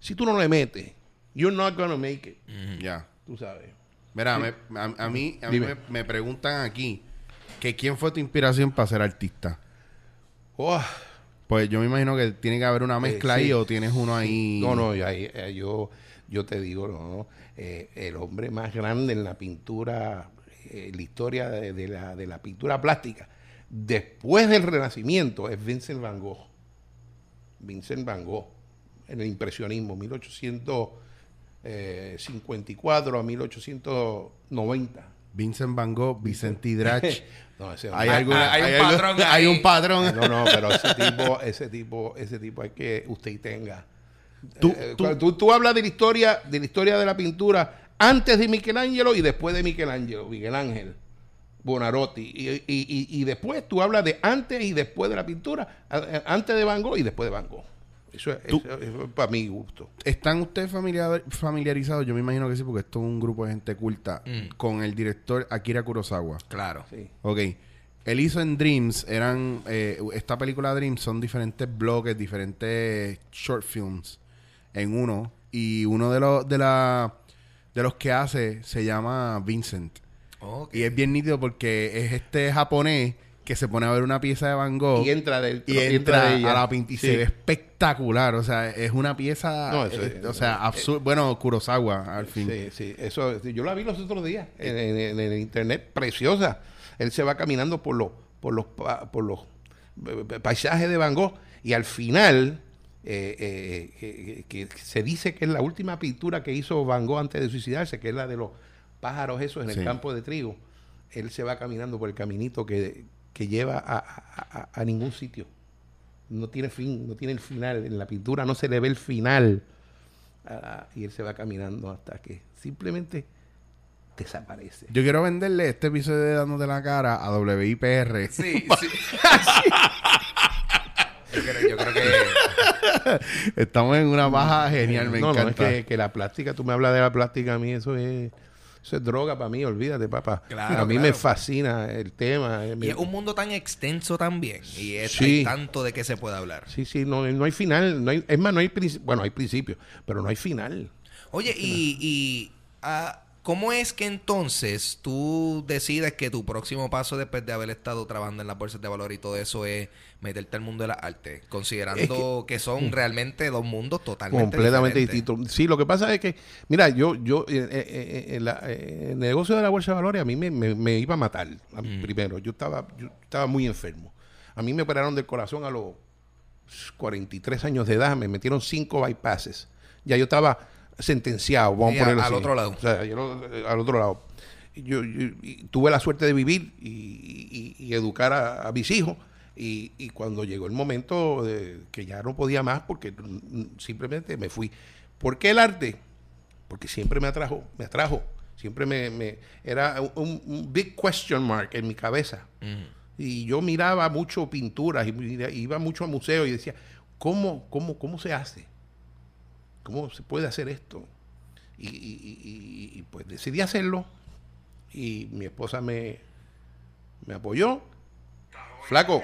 Si tú no le metes, you're not gonna make it. Ya. Tú sabes. Mira, me- a, a mí, a mí me preguntan aquí que quién fue tu inspiración para ser artista. Oh, Pues yo me imagino que tiene que haber una mezcla Eh, sí. ahí o tienes uno ahí. No, no, ya- ya- yo, yo te digo, no, no, eh, el hombre más grande en la pintura, eh, en la historia de, de la, de la pintura plástica, después del Renacimiento, es Vincent Van Gogh. Vincent Van Gogh, en el impresionismo, 1854 a 1890. Vincent Van Gogh, Vicente Drach. No, ese hay, alguna- hay un algo- patrón hay ahí. un patrón. No, no, pero ese tipo, ese tipo, ese tipo hay que usted tenga. Tú- Eh, tú- cuando tú, tú hablas de la historia, de la historia de la pintura antes de Michelangelo y después de Michelangelo, Miguel Ángel, Bonarotti, y, y- y- y después tú hablas de antes y después de la pintura, antes de Van Gogh y después de Van Gogh. Eso es, Tú- eso es para mi gusto. ¿Están ustedes familiar- familiarizados? Yo me imagino que sí, porque esto es un grupo de gente culta. Mm. Con el director Akira Kurosawa. Claro. Sí. Ok. Él hizo en Dreams, eran. eh, esta película Dreams son diferentes bloques, diferentes short films en uno. Y uno de los, de, la, de los que hace se llama Vincent. Ok. Y es bien nítido porque es este japonés que se pone a ver una pieza de Van Gogh. Y entra del y entra a la pintura y Sí. se ve espectacular. O sea, es una pieza. No, eso eh, o sea, absurdo. bueno, Kurosawa, al fin. Sí, sí, eso, yo la vi los otros días en, en- en el internet, preciosa. Él se va caminando por los, por los, por los eh, eh, paisajes de Van Gogh y al final eh, eh, eh, que, que se dice que es la última pintura que hizo Van Gogh antes de suicidarse, que es la de los pájaros esos en Sí. el campo de trigo. Él se va caminando por el caminito que, que lleva a, a- ningún sitio. No tiene fin, no tiene el final. En la pintura no se le ve el final. Ah, y él se va caminando hasta que simplemente desaparece. Yo quiero venderle este episodio de Dándote la cara a WIPR. Sí, sí. yo, creo, yo creo que. Estamos en una baja genial, me no, no, es encanta. que, que la plástica, tú me hablas de la plástica, a mí eso es, eso es droga para mí, olvídate, papá. Claro, a mí claro. me fascina el tema. eh, me- Y es un mundo tan extenso también. Y es, Sí. hay tanto de qué se puede hablar. Sí, sí, no, no hay final. No hay, es más, no hay principio. Bueno, hay principio, pero no hay final. Oye, y, y ah, ¿cómo es que entonces tú decides que tu próximo paso después de haber estado trabajando en las bolsas de valor y todo eso es meterte al mundo de las artes? Considerando que, son realmente dos mundos totalmente completamente diferentes. distinto. Sí, lo que pasa es que, mira, yo, yo, eh, eh, eh, la- el negocio de la bolsa de valores a mí me, me- me iba a matar. a mí Primero, yo estaba, yo estaba muy enfermo. A mí me operaron del corazón a los 43 años de edad, me metieron cinco bypasses. Ya yo estaba sentenciado, vamos a ponerlo al así. otro lado. O sea, yo eh, al otro lado. Yo, yo- y tuve la suerte de vivir y, y- y educar a, a mis hijos. Y, y cuando llegó el momento de que ya no podía más, porque mm, simplemente me fui. ¿Por qué el arte? Porque siempre me atrajo, me atrajo. Siempre me, me- era un, un big question mark en mi cabeza. Y yo miraba mucho pinturas y mira- iba mucho a museos y decía, ¿cómo, cómo, cómo se hace? ¿Cómo se puede hacer esto? Y, pues decidí hacerlo y mi esposa me, me apoyó. Flaco,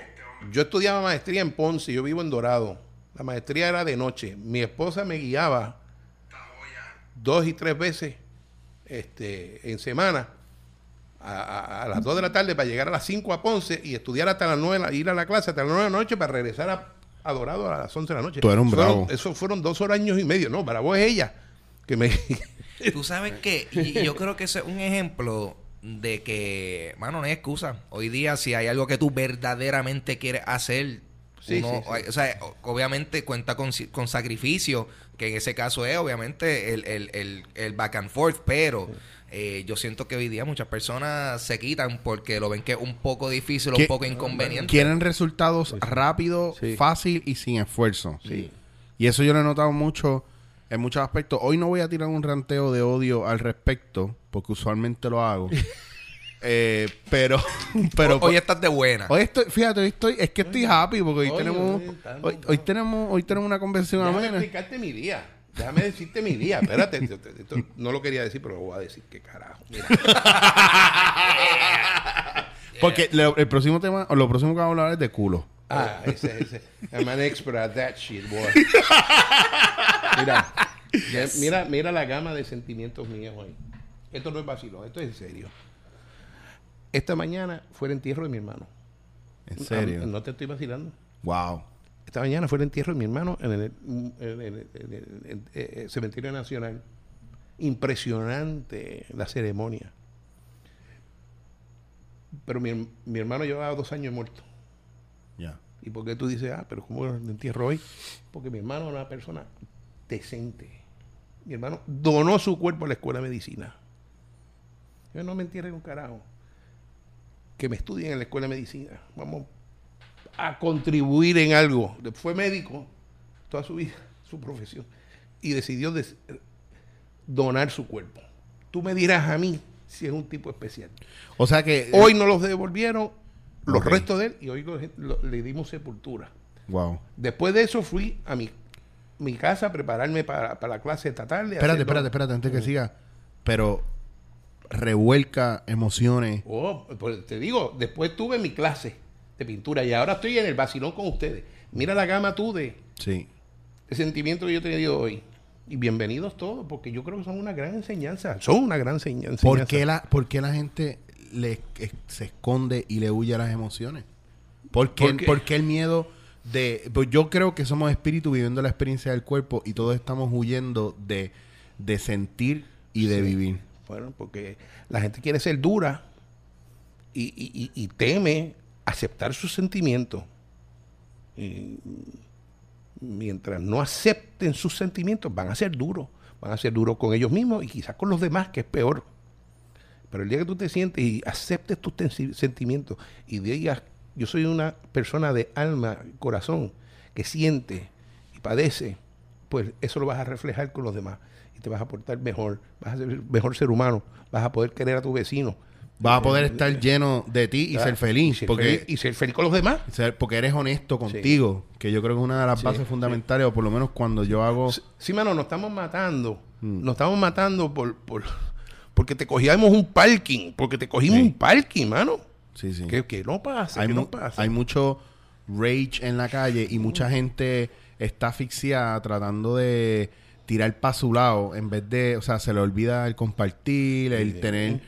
yo estudiaba maestría en Ponce, yo vivo en Dorado. La maestría era de noche. Mi esposa me guiaba dos y tres veces este, en semana a, a- a las 2 de la tarde para llegar a las 5 a Ponce y estudiar hasta las 9, ir a la clase hasta las 9 de la noche para regresar a, a Dorado a las 11 de la noche. Tú eres un Fueron- bravo. Eso fueron dos horas años y medio. No, para vos es ella que me... Tú sabes que y yo creo que ese es un ejemplo de que, mano, no hay excusa. Hoy día, si hay algo que tú verdaderamente quieres hacer, Sí, uno- sí, sí. o sea, obviamente cuenta con, si- con sacrificio, que en ese caso es obviamente el, el, el, el back and forth, pero eh, yo siento que hoy día muchas personas se quitan porque lo ven que es un poco difícil, ¿Qué- un poco inconveniente. Quieren resultados rápido, Sí. fácil y sin esfuerzo. Sí. Y eso yo lo he notado mucho en muchos aspectos. Hoy no voy a tirar un ranteo de odio al respecto, porque usualmente lo hago. Eh, pero, pero hoy estás de buena. hoy estoy, fíjate, hoy estoy, es que estoy happy porque hoy tenemos, hoy, hoy tenemos, hoy tenemos una conversación Déjame amena. explicarte mi día. Déjame decirte mi día. Espérate, esto- esto no lo quería decir, pero lo voy a decir. ¿Qué carajo? Mira. Porque lo- el próximo tema, o lo próximo que vamos a hablar es de culo. Ah, ese, ese. I'm an expert at that shit, boy. Mira, ya- mira, mira la gama de sentimientos míos hoy. Esto no es vacilo, esto es en serio. Esta mañana fue el entierro de mi hermano. En serio. Ah, No te estoy vacilando. Wow. Esta mañana fue el entierro de mi hermano en el, en el- en el- en el- en el- Cementerio Nacional. Impresionante la ceremonia. Pero mi, mi hermano llevaba dos años muerto. Ya. ¿Y por qué tú dices, ah, pero cómo lo entierro hoy? Porque mi hermano era una persona decente. Mi hermano donó su cuerpo a la escuela de medicina. Yo no me entierren un carajo. Que me estudien en la escuela de medicina. Vamos a contribuir en algo. Fue médico toda su vida, su profesión. Y decidió des- donar su cuerpo. Tú me dirás a mí si es un tipo especial. O sea que. Hoy nos los devolvieron los restos de él y hoy lo- lo- le dimos sepultura. Wow. Después de eso fui a mi, mi casa a prepararme para, para la clase esta tarde. Espérate, espérate, espérate, antes que siga. Pero revuelca emociones. Oh, pues te digo, después tuve mi clase de pintura y ahora estoy en el vacilón con ustedes. Mira la gama tú de, Sí. de sentimiento que yo te he tenido hoy. Y bienvenidos todos, porque yo creo que son una gran enseñanza. Son una gran enseña- enseñanza. ¿Por qué la, por qué la gente le, es- se esconde y le huye a las emociones? ¿Por qué, ¿Por qué? por qué el miedo de... Pues yo creo que somos espíritus viviendo la experiencia del cuerpo y todos estamos huyendo de, de sentir y de Sí. vivir. Bueno, porque la gente quiere ser dura y, y- y- y teme aceptar sus sentimientos. Y mientras no acepten sus sentimientos, van a ser duros. Van a ser duros con ellos mismos y quizás con los demás, que es peor. Pero el día que tú te sientes y aceptes tus sentimientos y digas, yo soy una persona de alma, corazón, que siente y padece, pues eso lo vas a reflejar con los demás y te vas a portar mejor, vas a ser mejor ser humano, vas a poder querer a tu vecino. Vas a poder estar lleno de ti y Ah, ser feliz. y ser porque, feliz- y ser feliz con los demás. ser- porque eres honesto contigo. Que yo creo que es una de las Sí, bases sí. fundamentales, o por lo menos cuando yo hago... Sí, mano, nos estamos matando. Mm. Nos estamos matando por, por porque te cogíamos un parking, porque te cogimos un parking, mano. Sí, sí. Que, que no pasa, hay, que no pasa. hay mucho rage en la calle y mucha gente está asfixiada tratando de tirar para su lado en vez de, o sea, se le olvida el compartir, el tener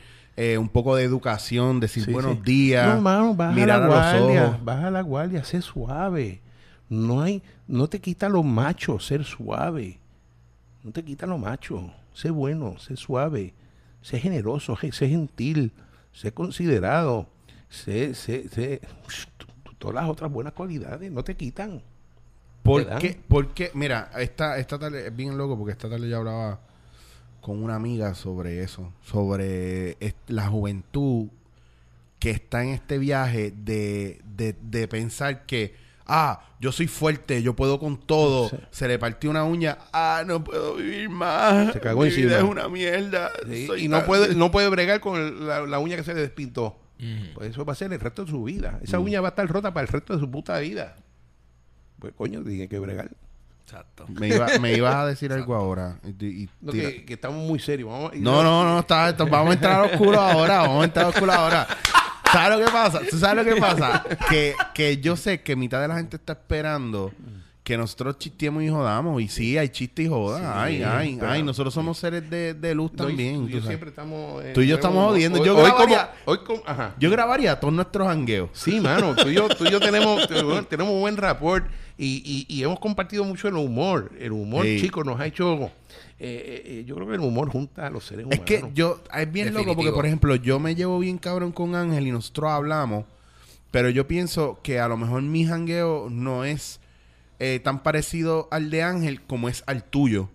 eh, un poco de educación, decir Sí, buenos sí. días, No, mano, baja mirar la a los ojos. baja la guardia, sé suave. No hay, no te quita lo macho ser suave. No te quita lo macho. Sé bueno, sé suave, sé generoso, ge- sé gentil, sé considerado, sé, sé, sé todas las otras buenas cualidades no te quitan. ¿Por qué? Porque, mira, esta, esta tarde es bien loco porque esta tarde yo hablaba con una amiga sobre eso, sobre la juventud que está en este viaje de, de, de pensar que, ah, yo soy fuerte, yo puedo con todo, Sí. se le partió una uña, ah, no puedo vivir más, Se cagó mi encima. vida es una mierda. Sí, y no puede, no puede bregar con el- la, la uña que se le despintó. Pues eso va a ser el resto de su vida. Esa Mm. uña va a estar rota para el resto de su puta vida. Pues coño, tiene que bregar. Exacto. Me, iba, me ibas a decir algo ahora. y- y- No, que, que estamos muy serios. Vamos, No, no, no, está, está- vamos a entrar a oscuro ahora, vamos a entrar a oscuro ahora. ¿Sabes lo que pasa? ¿Tú sabes lo que pasa? Que, que yo sé que mitad de la gente está esperando que nosotros chistemos y jodamos. Y sí, hay chiste y joda. Sí, ay, ay, pero- ay. Nosotros somos seres de, de luz No, también. y tú siempre estamos. eh, Tú y yo estamos jodiendo. Hoy, Yo hoy como, grabaría- hoy como- ajá. Yo grabaría todos nuestros hangueos. Sí, mano, tú y yo, tú y yo tenemos, tenemos buen rapport y, y, y hemos compartido mucho el humor. El humor, Sí. chicos, nos ha hecho. eh, eh, eh, yo creo que el humor junta a los seres Es humanos. que yo, es bien loco porque, Definitivo. por ejemplo, yo me llevo bien cabrón con Ángel y nosotros hablamos, pero yo pienso que a lo mejor mi jangueo no es eh, tan parecido al de Ángel como es al tuyo.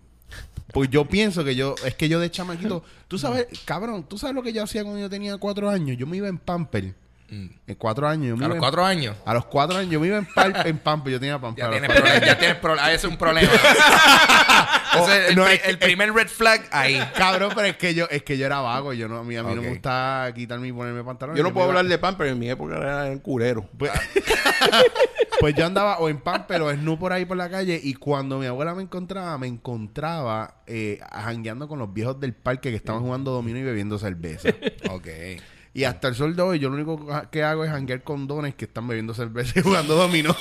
Pues yo pienso que yo, es que yo de chamaquito, tú sabes, cabrón, tú sabes lo que yo hacía cuando yo tenía cuatro años. Yo me iba en Pamper. En cuatro años. Yo me Mm. A iba los en- cuatro años. A los cuatro años yo me iba en, par- en Pamper. Yo tenía Pamper. Ya tienes. Ya tienes. Ese es un problema. El, no, pri- es que- el primer red flag ahí. Cabrón, pero es que yo, es que yo era vago. Yo no, a mí, a mí no me gusta quitarme y ponerme pantalones. yo no puedo hablar de pan, pero en mi época era el culero. Pues, pues yo andaba o en Pamper o en por ahí por la calle y cuando mi abuela me encontraba, me encontraba eh, jangueando con los viejos del parque que estaban jugando dominó y bebiendo cerveza. Ok. y hasta el sol de hoy yo lo único que hago es janguear con dones que están bebiendo cerveza y jugando dominó.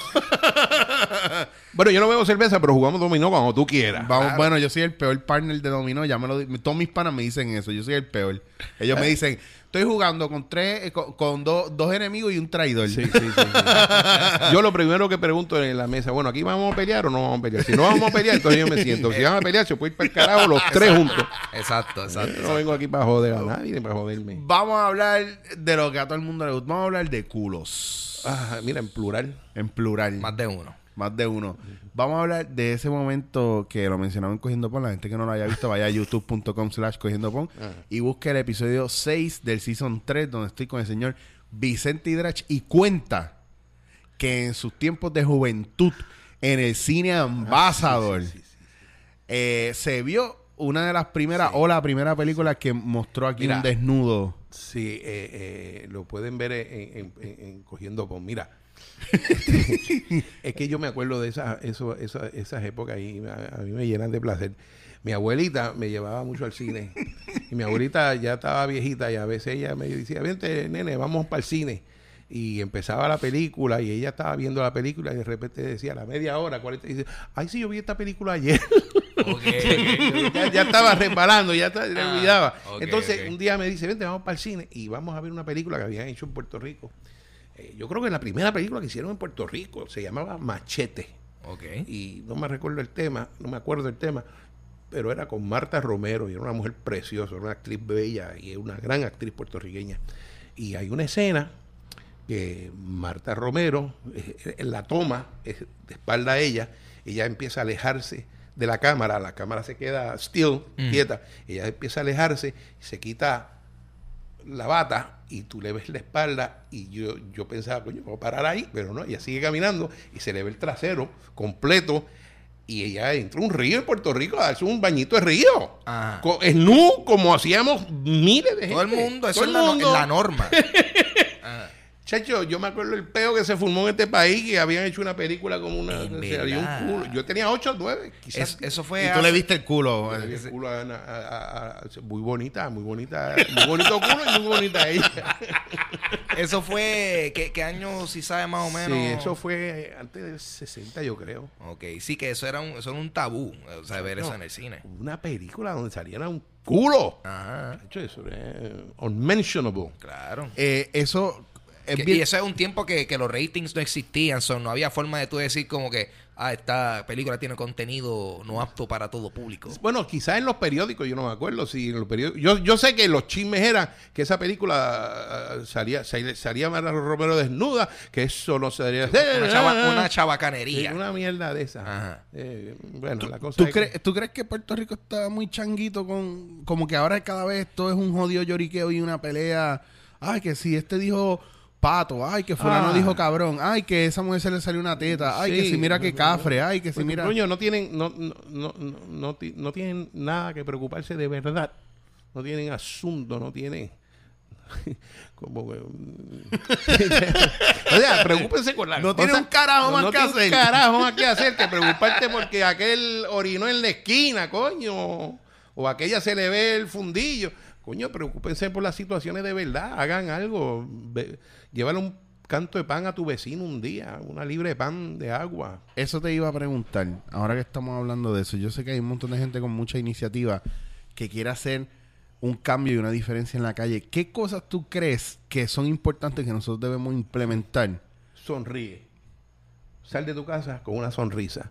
Bueno, yo no bebo cerveza, pero jugamos dominó cuando tú quieras. Vamos, Bueno, yo soy el peor partner de dominó. Ya me lo Todos mis panas me dicen eso. Yo soy el peor. Ellos me dicen, estoy jugando con tres, eh, con, con do- dos enemigos y un traidor. Sí, sí, sí, sí. Yo lo primero que pregunto en la mesa, bueno, ¿aquí vamos a pelear o no vamos a pelear? Si no vamos a pelear, entonces yo me siento. Si van a pelear, se puede ir para el carajo los tres juntos. Exacto, exacto. Yo no vengo aquí para joder a nadie ni para joderme. Vamos a hablar de lo que a todo el mundo le gusta. Vamos a hablar de culos. Ah, mira, en plural. En plural. Más de uno. Más de uno. Vamos a hablar de ese momento que lo mencionaba en Cogiendo Pon. La gente que no lo haya visto, vaya a youtube.com slash Cogiendo Pon y busque el episodio 6 del Season 3 donde estoy con el señor Vicente Hidrach y cuenta que en sus tiempos de juventud en el cine Ambassador eh, se vio una de las primeras o la primera película que mostró aquí Mira. un desnudo. Sí, eh, eh, lo pueden ver en, en- en- en Cogiendo Pon. Mira, es que yo me acuerdo de esas, eso, esa- esas épocas y a, a mí me llenan de placer. Mi abuelita me llevaba mucho al cine y mi abuelita ya estaba viejita y a veces ella me decía, vente nene, vamos para el cine. Y empezaba la película y ella estaba viendo la película y de repente decía a la media hora, 40, y dice, ay, sí, yo vi esta película ayer. ya, ya estaba resbalando, ya está- Ah, olvidaba. Entonces, un día me dice, vente, vamos para el cine y vamos a ver una película que habían hecho en Puerto Rico. Eh, yo creo que la primera película que hicieron en Puerto Rico se llamaba Machete. Y no me recuerdo el tema, no me acuerdo el tema, pero era con Marta Romero y era una mujer preciosa, era una actriz bella y es una gran actriz puertorriqueña. Y hay una escena que Marta Romero, eh, en la toma, eh, de espalda a ella, ella empieza a alejarse de la cámara, la cámara se queda still, quieta, ella empieza a alejarse, se quita la bata y tú le ves la espalda y yo, yo pensaba, coño, voy a parar ahí, pero no, ella sigue caminando y se le ve el trasero completo y ella entró a un río en Puerto Rico a darse un bañito de río. Co- nu, como hacíamos miles de gente. Todo el mundo, eso Todo es el la, no- mundo. la norma. Chacho, yo me acuerdo el peo que se formó en este país que habían hecho una película como una. En se había un culo. Yo tenía 8 o 9, quizás. es- eso fue. Y tú hace- le viste el culo. Le vi eh. el culo a Ana- a- a- a- muy bonita, muy bonita, muy bonito culo y muy bonita ella. Eso fue. ¿qué, qué año, si sabe más o menos? Sí, eso fue antes del 60, yo creo. Ok, sí, que eso era un, eso era un tabú. O sea, ver eso en el cine. Una película donde saliera un culo. Ajá, Chacho, eso es unmentionable. claro. Eh, eso es Que- bien- y eso es un tiempo que, que los ratings no existían, so, no había forma de tú decir como que, ah, esta película tiene contenido no apto para todo público. Bueno, quizás en los periódicos, yo no me acuerdo si en los periódicos. Yo, yo sé que los chismes eran que esa película ah, salía, salía, salía Mara Romero desnuda, que eso no se debería hacer. Una, chava- Ah, una sí, chabacanería. una mierda de esa. Ajá. Eh, bueno, la cosa ¿Tú, es que- crees, ¿Tú crees que Puerto Rico está muy changuito con... Como que ahora cada vez todo es un jodido lloriqueo y una pelea? Ay, que si este dijo pato. Ay, que fulano Ah. dijo cabrón. Ay, que esa mujer se le salió una teta. Ay, que si mira que cafre. Ay, que si Porque, mira... Coño, no tienen, no, no, no, no, no ti- no tienen nada que preocuparse de verdad. No tienen asunto, no tienen. Como que, mm. o sea, preocúpense con la No tiene un carajo más que tiene un hacer. carajo más que hacer que preocuparte porque aquel orinó en la esquina, coño. O aquella se le ve el fundillo. Coño, preocúpense por las situaciones de verdad. Hagan algo. Ve- Llévale un canto de pan a tu vecino un día. Una libre de pan de agua. Eso te iba a preguntar, ahora que estamos hablando de eso, yo sé que hay un montón de gente con mucha iniciativa que quiere hacer un cambio y una diferencia en la calle. ¿Qué cosas tú crees que son importantes que nosotros debemos implementar? sonríe. Sal de tu casa con una sonrisa.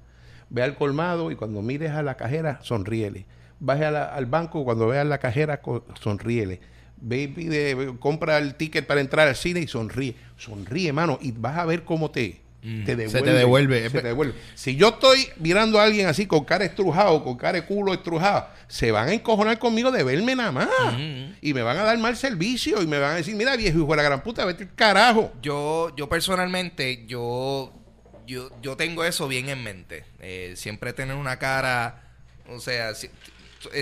Ve al colmado y cuando mires a la cajera, sonríele. Baje a la- al banco cuando veas la cajera, sonríele. Ve y pide- compra el ticket para entrar al cine y sonríe. Sonríe, mano, y vas a ver cómo te, te devuelve. Se te devuelve. Se te devuelve. Si yo estoy mirando a alguien así con cara estrujado, con cara de culo estrujado, se van a encojonar conmigo de verme nada más. Y me van a dar mal servicio y me van a decir, mira viejo hijo de la gran puta, vete al carajo. Yo, yo personalmente, yo, yo, yo tengo eso bien en mente. Eh, siempre tener una cara, o sea, si-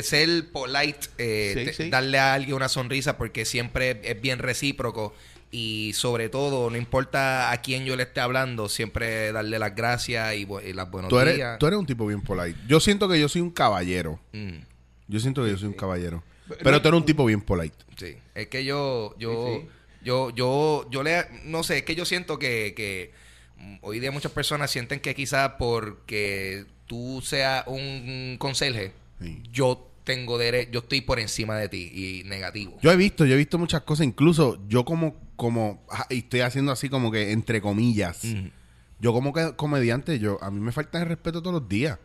ser polite, eh, Sí, te- sí. darle a alguien una sonrisa porque siempre es bien recíproco. Y sobre todo, no importa a quién yo le esté hablando, siempre darle las gracias y, y las buenos Tú eres, días. tú eres un tipo bien polite. Yo siento que yo soy un caballero. Mm, Yo siento que yo soy un caballero. Pero tú eres un tipo bien polite. sí, es que yo, yo, Sí, sí. yo, yo, yo le, no sé, es que yo siento que, que hoy día muchas personas sienten que quizás porque tú seas un conserje, Sí. yo tengo derecho, yo estoy por encima de ti y negativo. Yo he visto, yo he visto muchas cosas, incluso yo como, como, ah, y estoy haciendo así como que entre comillas, yo como que comediante, yo, a mí me falta el respeto todos los días.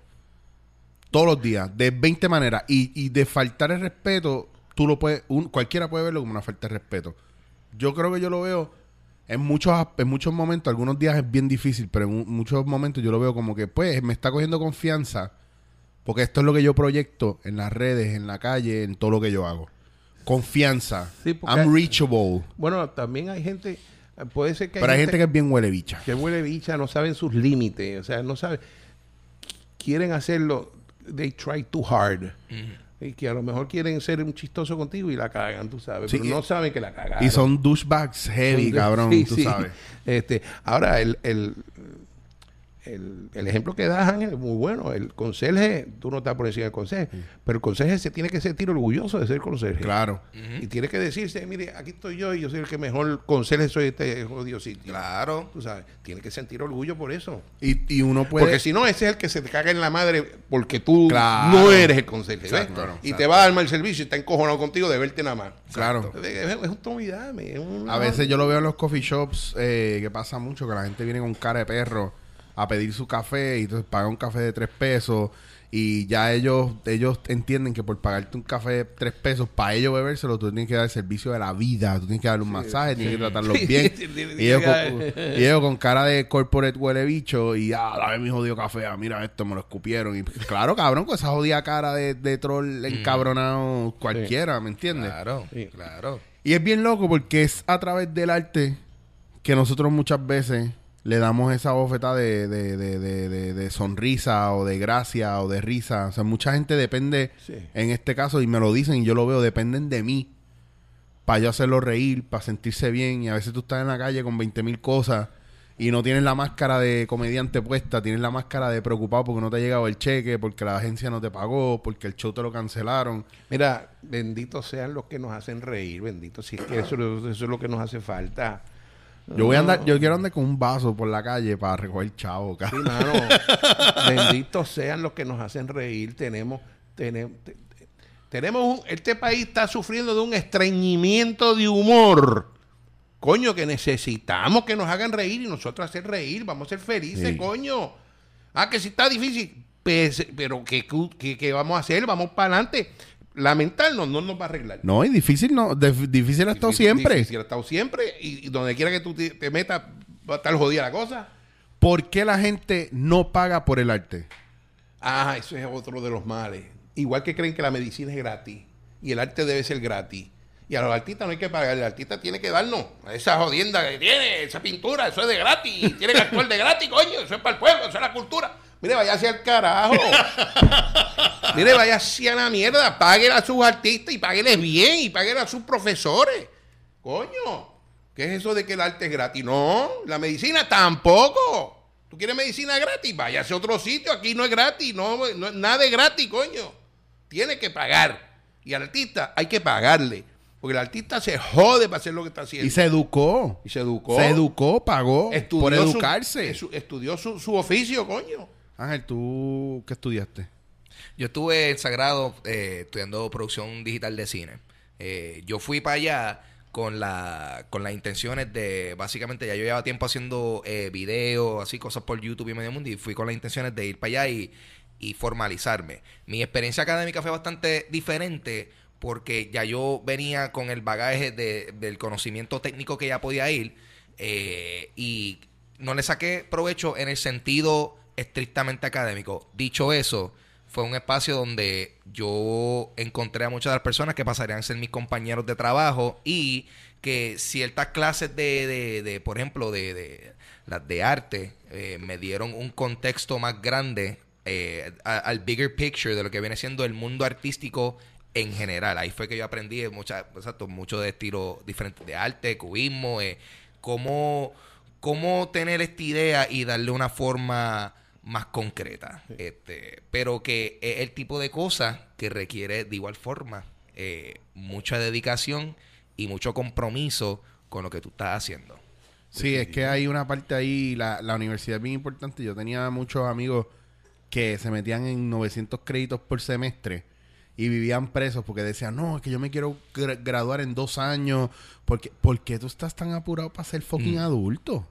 Todos los días, de 20 maneras. Y, y de faltar el respeto, tú lo puedes, un- cualquiera puede verlo como una falta de respeto. Yo creo que yo lo veo en muchos, en muchos momentos, algunos días es bien difícil, pero en un- muchos momentos yo lo veo como que, pues, me está cogiendo confianza, porque esto es lo que yo proyecto en las redes, en la calle, en todo lo que yo hago. Confianza. Sí, I'm reachable. Bueno, también hay gente, puede ser que Pero hay gente que es bien huele bicha. que huele bicha, no saben sus límites, o sea, no saben, quieren hacerlo, they try too hard. Y que a lo mejor quieren ser un chistoso contigo y la cagan, tú sabes. Sí, pero y- no saben que la cagaron. Y son douchebags heavy, Son- cabrón, sí, tú sí. sabes. Este, ahora, el, el, el, el ejemplo que das, Ángel, es muy bueno. El conserje, tú no estás por encima del conserje, pero el conserje se tiene que sentir orgulloso de ser conserje. Claro. Y tiene que decirse, mire, aquí estoy yo y yo soy el que mejor conserje soy este jodido sitio. Claro. Tú sabes, tiene que sentir orgullo por eso. Y, y uno puede... Porque si no, ese es el que se te caga en la madre porque tú Claro. no eres el conserje. Exacto, y te va a dar mal servicio y está encojonado contigo de verte nada más. Claro. Es, es, es un tomidame, es un- A veces yo lo veo en los coffee shops eh, que pasa mucho que la gente viene con cara de perro a pedir su café y entonces paga un café de tres pesos y ya ellos ellos entienden que por pagarte un café de tres pesos para ellos bebérselo tú tienes que dar el servicio de la vida tú tienes que darle un masaje tienes que tratarlos bien sí, y, ellos con, y ellos con cara de corporate huele bicho y ah dame mi jodido café ah, mira esto me lo escupieron y claro cabrón con esa jodida cara de, de troll encabronado cualquiera ¿me entiendes? Claro, Sí. claro. Y es bien loco porque es a través del arte que nosotros muchas veces le damos esa bofeta de, de, de, de, de- de sonrisa o de gracia o de risa. O sea, mucha gente depende, Sí. en este caso, y me lo dicen y yo lo veo, dependen de mí para yo hacerlo reír, para sentirse bien. Y a veces tú estás en la calle con 20 mil cosas y no tienes la máscara de comediante puesta, tienes la máscara de preocupado porque no te ha llegado el cheque, porque la agencia no te pagó, porque el show te lo cancelaron. Mira, benditos sean los que nos hacen reír, benditos. Si es que eso, eso es lo que nos hace falta. Yo voy a andar, yo quiero andar con un vaso por la calle para recoger chavo, Sí, cabrón. mano. benditos sean los que nos hacen reír. Tenemos, tenemos, te- te- tenemos un, este país está sufriendo de un estreñimiento de humor. Coño, que necesitamos que nos hagan reír y nosotros hacer reír. Vamos a ser felices, Sí. coño. Ah, que si está difícil. Pues, pero ¿qué, qué, qué vamos a hacer? Vamos para adelante. Lamentarnos no nos va a arreglar. No, y difícil no, dif- difícil ha estado Difícil- siempre. difícil ha estado siempre. Y, y donde quiera que tú te, te metas, va a estar jodida la cosa. ¿Por qué la gente no paga por el arte? Ah, eso es otro de los males. Igual que creen que la medicina es gratis y el arte debe ser gratis. Y a los artistas no hay que pagar, el artista tiene que darnos esa jodienda que tiene, esa pintura, eso es de gratis, tiene que actuar de gratis, coño, eso es para el pueblo, eso es la cultura. Mire, vaya hacia el carajo. Mire, vaya hacia la mierda, páguele a sus artistas y págueles bien y páguele a sus profesores. Coño, ¿qué es eso de que el arte es gratis? No, la medicina tampoco. ¿Tú quieres medicina gratis? Vaya a otro sitio, aquí no es gratis, no, no nada es gratis, coño. Tiene que pagar. Y al artista hay que pagarle. Porque el artista se jode para hacer lo que está haciendo. Y se educó. Y se educó. Se educó, pagó Estudió por educarse. su- estudió su, su oficio, coño. Ángel, ¿tú qué estudiaste? Yo estuve en Sagrado eh, estudiando producción digital de cine. Eh, yo fui para allá con la con las intenciones de básicamente ya yo llevaba tiempo haciendo eh, videos así cosas por YouTube y medio mundo y fui con las intenciones de ir para allá y, y formalizarme mi experiencia académica fue bastante diferente porque ya yo venía con el bagaje de- del conocimiento técnico que ya podía ir y no le saqué provecho en el sentido estrictamente académico. Dicho eso, fue un espacio donde yo encontré a muchas de las personas que pasarían a ser mis compañeros de trabajo y que ciertas clases de, de, de, por ejemplo, de, de las de arte, eh, me dieron un contexto más grande eh, al bigger picture de lo que viene siendo el mundo artístico en general. Ahí fue que yo aprendí mucha, exacto, mucho de estilos diferentes de arte, cubismo, eh, cómo, cómo tener esta idea y darle una forma más concreta. Este, pero que es el tipo de cosas que requiere de igual forma eh, mucha dedicación y mucho compromiso con lo que tú estás haciendo. Sí, es que hay una parte ahí, la, la universidad es bien importante. Yo tenía muchos amigos que se metían en 900 créditos por semestre y vivían presos porque decían, no, es que yo me quiero gra- graduar en dos años. Porque, ¿Por qué tú estás tan apurado para ser fucking Mm. adulto?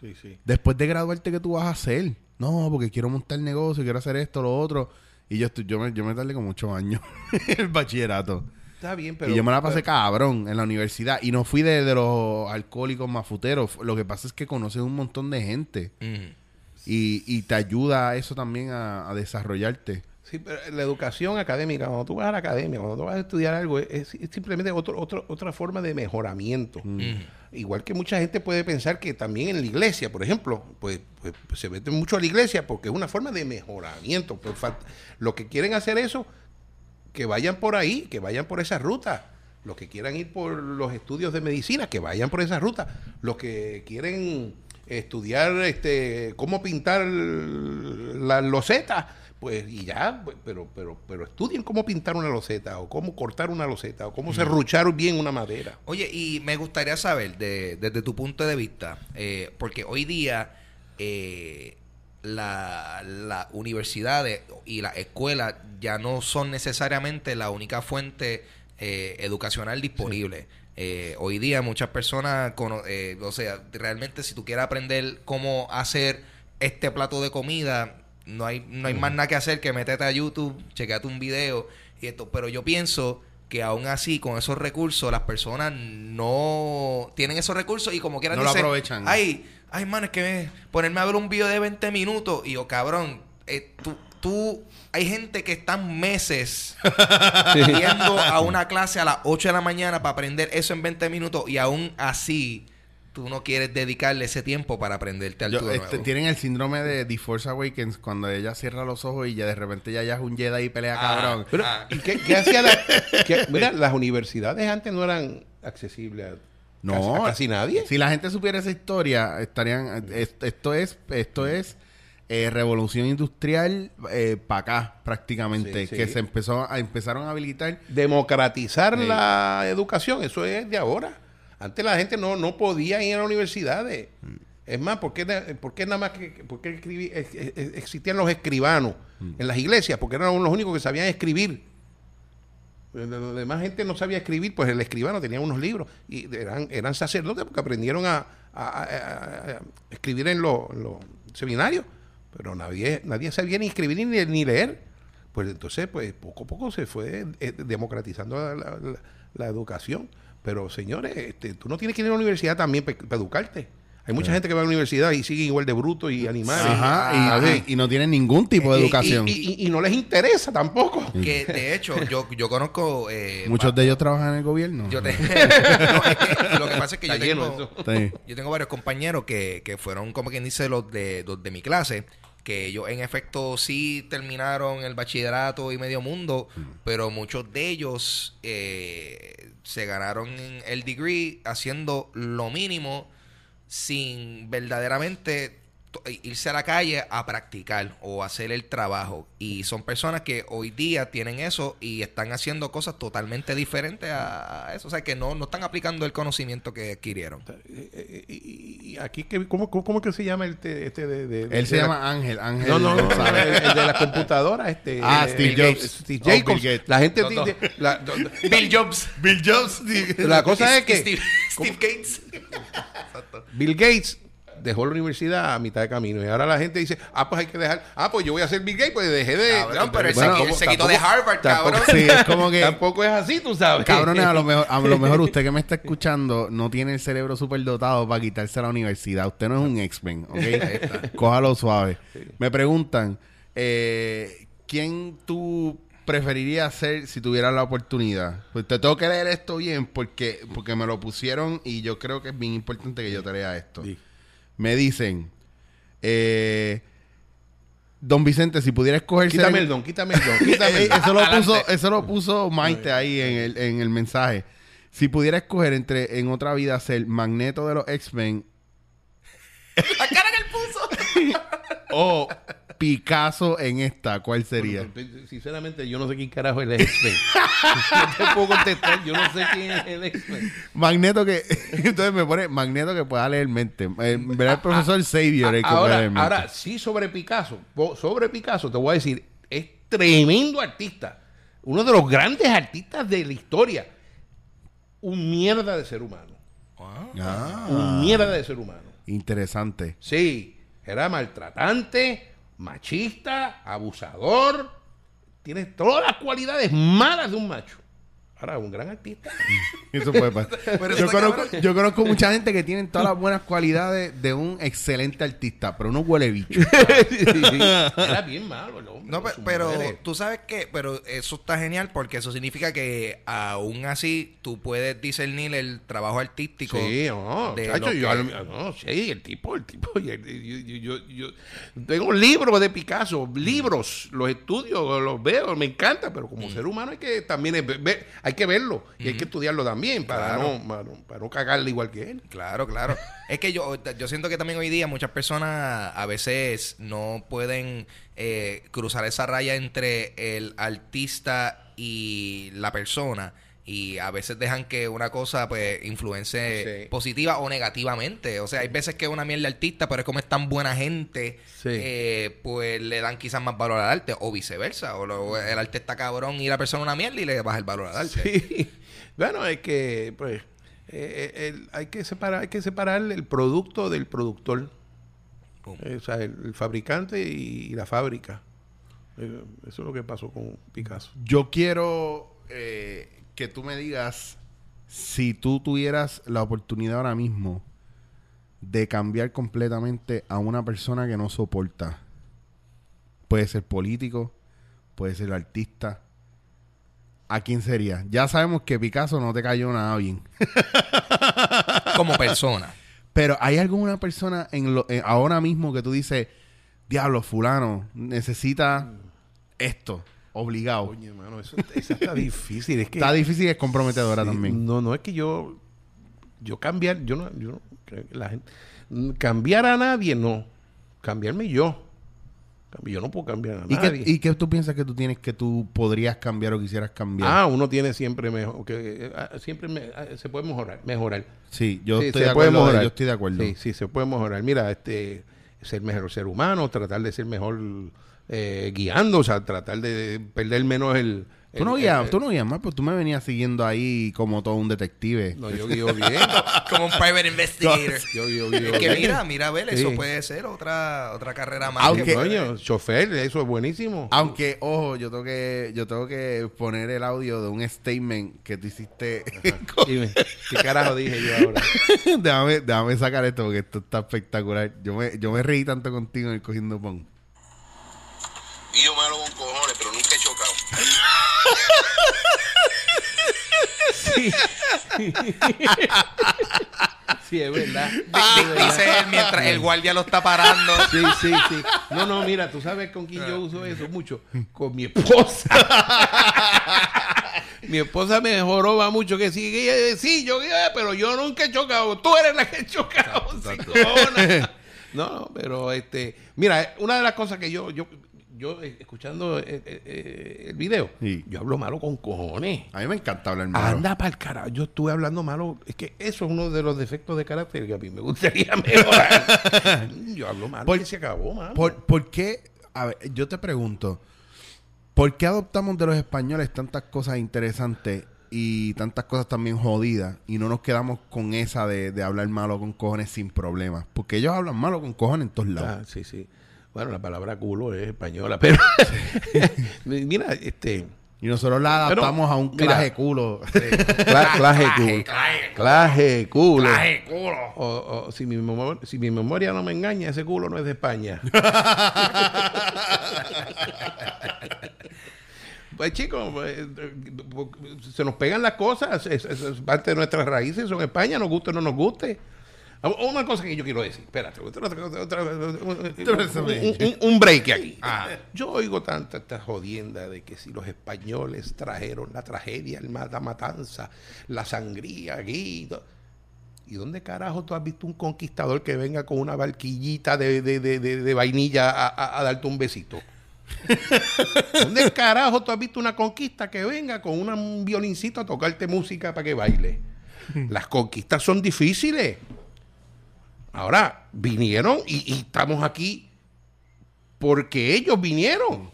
Sí, sí. Después de graduarte, ¿qué tú vas a hacer? No, porque quiero montar negocio, quiero hacer esto, lo otro. Y yo, estoy, yo, me, yo me tardé como ocho años el bachillerato. Está bien, pero... y yo me la pasé pero- cabrón en la universidad. Y no fui de, de los alcohólicos mafuteros. Lo que pasa es que conoces un montón de gente. Y, y te ayuda eso también a, a desarrollarte. Sí, pero la educación académica, cuando tú vas a la academia, cuando tú vas a estudiar algo, es, es simplemente otro, otro- otra forma de mejoramiento. Igual que mucha gente puede pensar que también en la iglesia, por ejemplo, pues, pues, pues, se mete mucho a la iglesia porque es una forma de mejoramiento. Pues, fal- lo que quieren hacer eso, que vayan por ahí, que vayan por esa ruta. Los que quieran ir por los estudios de medicina, que vayan por esa ruta. Los que quieren estudiar este cómo pintar las losetas, pues y ya, pues, pero, pero, pero estudien cómo pintar una loseta, o cómo cortar una loseta, o cómo serruchar bien una madera. Oye, y me gustaría saber, de- desde tu punto de vista, eh, porque hoy día eh, la- las universidades y las escuelas ya no son necesariamente la única fuente eh, educacional disponible. Eh, hoy día muchas personas, cono- eh, o sea, realmente si tú quieres aprender cómo hacer este plato de comida, no hay, no hay más nada que hacer que meterte a YouTube, chequeate un video y esto. Pero yo pienso que aún así, con esos recursos, las personas no tienen esos recursos y como quieran No lo aprovechan. Ay, ay, man, es que me- ponerme a ver un video de 20 minutos y yo, cabrón, eh, tú, tú, hay gente que están meses yendo a una clase a las 8 de la mañana para aprender eso en 20 minutos y aún así tú no quieres dedicarle ese tiempo para aprenderte al Yo, todo este, tienen el síndrome de The Force Awakens cuando ella cierra los ojos y ya de repente ya, ya es un Jedi y pelea Ah. cabrón. Pero, Ah. ¿y qué, qué hacía la, qué- mira, las universidades antes no eran accesibles a, No, casi, a casi nadie. Si la gente supiera esa historia, estarían. es- Esto es, esto es eh, revolución industrial para acá, prácticamente. Sí, sí. Que se empezó a, empezaron a habilitar. Democratizar Sí. la educación, eso es de ahora. Antes la gente no, no podía ir a las universidades. Mm. Es más, ¿por qué, na- por qué nada más que por qué escribí- existían los escribanos Mm. en las iglesias? Porque eran los únicos que sabían escribir. La la demás gente no sabía escribir, pues el escribano tenía unos libros y eran, eran sacerdotes porque aprendieron a, a- a- a- a escribir en los en los seminarios, pero nadie, nadie sabía ni escribir ni, ni leer. Pues entonces, pues poco a poco se fue eh, democratizando la, la- la- la educación. Pero señores, este, tú no tienes que ir a la universidad también para educarte. Hay mucha gente que va a la universidad y sigue igual de bruto y animales. Ajá, y, Ah, y- y no tienen ningún tipo de y- educación. Y, y- y no les interesa tampoco. Que de hecho, yo, yo conozco. eh, Muchos va- de ellos trabajan en el gobierno. Yo te- No, es que lo que pasa es que yo tengo, yo tengo varios compañeros que, que fueron, como quien dice, los de, los de mi clase, que ellos en efecto sí terminaron el bachillerato y medio mundo, pero muchos de ellos eh, se ganaron el degree haciendo lo mínimo sin verdaderamente irse a la calle a practicar o hacer el trabajo. Y son personas que hoy día tienen eso y están haciendo cosas totalmente diferentes a eso. O sea, que no, no están aplicando el conocimiento que adquirieron. Eh, eh, y, y aquí, ¿cómo, cómo, cómo que se llama este, este de, de- Él se de la- llama Ángel. Ángel No, no, no, el, el de la computadora, este. Ah, eh, Steve Bill Jobs. Gates, Steve Oh, Jacobs. Bill Gates. La gente No, no. dice- la, do- do- Bill Jobs. Bill Jobs. la cosa es que Steve, Steve Gates. Bill Gates dejó la universidad a mitad de camino y ahora la gente dice, ah, pues hay que dejar, ah, pues yo voy a ser Bill Gates, pues dejé de... Cabrón, pero él se- quitó de Harvard, tampoco- cabrón. Sí, es como que. Tampoco es así, tú sabes. Cabrones, a lo mejor, a lo mejor usted que me está escuchando no tiene el cerebro súper dotado para quitarse la universidad. Usted no es un X-Men, ¿ok? Cójalo suave. Me preguntan, eh, ¿quién tú preferirías ser si tuvieras la oportunidad? Pues te tengo que leer esto bien porque, porque me lo pusieron y yo creo que es bien importante que yo te lea esto. Sí. Me dicen, eh, Don Vicente, si pudiera escoger Quítame el- don, quítame el don, quítame el eso, lo puso, eso lo puso Maite ahí en el, en el mensaje. Si pudiera escoger entre en otra vida ser Magneto de los X-Men La cara que él puso. o Picasso en esta, ¿cuál sería? Sinceramente, yo no sé quién carajo es el X-Men. no te puedo contestar, yo no sé quién es el X-Men. Magneto que. Entonces me pone Magneto que pueda leer mente. Eh, ¿Verdad? El profesor Xavier el que puede Ahora, leer mente. ahora, sí sobre Picasso, sobre Picasso te voy a decir, es tremendo artista. uno de los grandes artistas de la historia. Un mierda de ser humano. Ah, Un mierda de ser humano. interesante. Sí, era maltratante, machista, abusador. Tiene todas las cualidades malas de un macho. Ahora, un gran artista. Eso puede pasar. Pero yo, conozco, cabrón. yo conozco mucha gente que tienen todas las buenas cualidades de un excelente artista, pero uno huele bicho. Era bien malo el hombre. No, pero mujeres. tú sabes que, pero eso está genial porque eso significa que aún así tú puedes discernir el trabajo artístico. Sí, no, de chacho, yo, que- no, sí, el tipo, el tipo, yo, yo- yo- yo- tengo libros de Picasso, libros, los estudio, los veo, me encanta, pero como ser humano hay que también ve- hay que verlo y hay que estudiarlo también para, Claro. no, para, no- para no cagarle igual que él. Claro, claro. es que yo, yo siento que también hoy día muchas personas a veces no pueden eh, cruzar esa raya entre el artista y la persona. Y a veces dejan que una cosa pues influencie Sí. positiva o negativamente. O sea, hay veces que es una mierda de artista, pero es como es tan buena gente, Sí. eh, pues le dan quizás más valor al arte. O viceversa. O lo- el arte está cabrón y la persona una mierda y le baja el valor al arte. Sí. Bueno, es que, pues, eh, eh, el- hay que separar, hay que separar el producto del productor. Eh, o sea, el, el fabricante y, y la fábrica. Eh, eso es lo que pasó con Picasso. Yo quiero eh, que tú me digas si tú tuvieras la oportunidad ahora mismo de cambiar completamente a una persona que no soporta. Puede ser político, puede ser artista. ¿A quién sería? Ya sabemos que Picasso no te cayó nada bien. Como persona. Pero ¿hay alguna persona en lo, en- ahora mismo que tú dices, diablo, fulano, necesita esto, obligado? Oye, hermano, eso, eso está difícil. Es que, Está difícil y es comprometedora Sí, también. No, no es que yo, yo cambiar, yo no, yo no- que la gente, cambiar a nadie, no. Cambiarme yo. Yo no puedo cambiar a ¿Y nadie. qué, ¿Y qué tú piensas que tú tienes que tú podrías cambiar o quisieras cambiar? Ah, uno tiene siempre mejor, que eh, ah, siempre me- ah, se puede mejorar, mejorar. sí, yo Sí, estoy de acuerdo. mejorar. Yo estoy de acuerdo. Sí, sí, se puede mejorar. Mira, este, ser mejor ser humano, tratar de ser mejor eh, guiando, o sea, tratar de perder menos el. Tú no guías, tú no guías más, pues tú me venías siguiendo ahí como todo un detective. No, yo guío bien. Como un private investigator. yo guío, guío Es que bien. mira, mira, a ver, eso Sí. puede ser otra otra carrera más. Aunque- que- Coño, chofer, eso es buenísimo. Aunque, ojo, yo tengo que, yo tengo que poner el audio de un statement que tú hiciste. Dime, ¿qué carajo dije yo ahora? déjame, déjame sacar esto porque esto está espectacular. Yo me, yo me reí tanto contigo en el cogiendo pon. Malo con cojones, pero nunca he chocado. Sí, es verdad. Di- Dice él mientras el guardia lo está parando. Sí, sí, sí. No, no, mira, tú sabes con quién yo uso eso mucho. Con mi esposa. mi esposa me joroba mucho que sí, que, sí, yo, eh, pero yo nunca he chocado. Tú eres la que he chocado. No, no, pero este, mira, una de las cosas que yo, yo, yo eh, escuchando eh, eh, el video, Sí. yo hablo malo con cojones. A mí me encanta hablar malo. Anda para el carajo. Yo estuve hablando malo. Es que eso es uno de los defectos de carácter que a mí me gustaría mejorar. yo hablo malo Por- se acabó, mano. ¿Por, por qué? A ver, yo te pregunto, ¿por qué adoptamos de los españoles tantas cosas interesantes y tantas cosas también jodidas y no nos quedamos con esa de, de hablar malo con cojones sin problemas? Porque ellos hablan malo con cojones en todos lados. Ah, sí, sí. Bueno, la palabra culo es española, pero mira, este Y nosotros la Pero, adaptamos a un mira. claje culo. cla- claje culo. Claje culo. Claje culo. O, o si, mi memoria, si mi memoria no me engaña, ese culo no es de España. pues chicos, pues, eh, se nos pegan las cosas, es, es- es parte de nuestras raíces, son España, nos guste o no nos guste. Ah, Una cosa que yo quiero decir, espérate, un, break aquí. Yo oigo tanta esta jodienda de que si los españoles trajeron la tragedia, el mata matanza, la sangría aquí. y todo. ¿Y dónde carajo tú has visto un conquistador que venga con una barquillita de, de- de- de- de vainilla a, a- a darte un besito? ¿Dónde carajo tú has visto una conquista que venga con una- un violincito a tocarte música para que baile? Las conquistas son difíciles. Ahora, vinieron y, y estamos aquí porque ellos vinieron.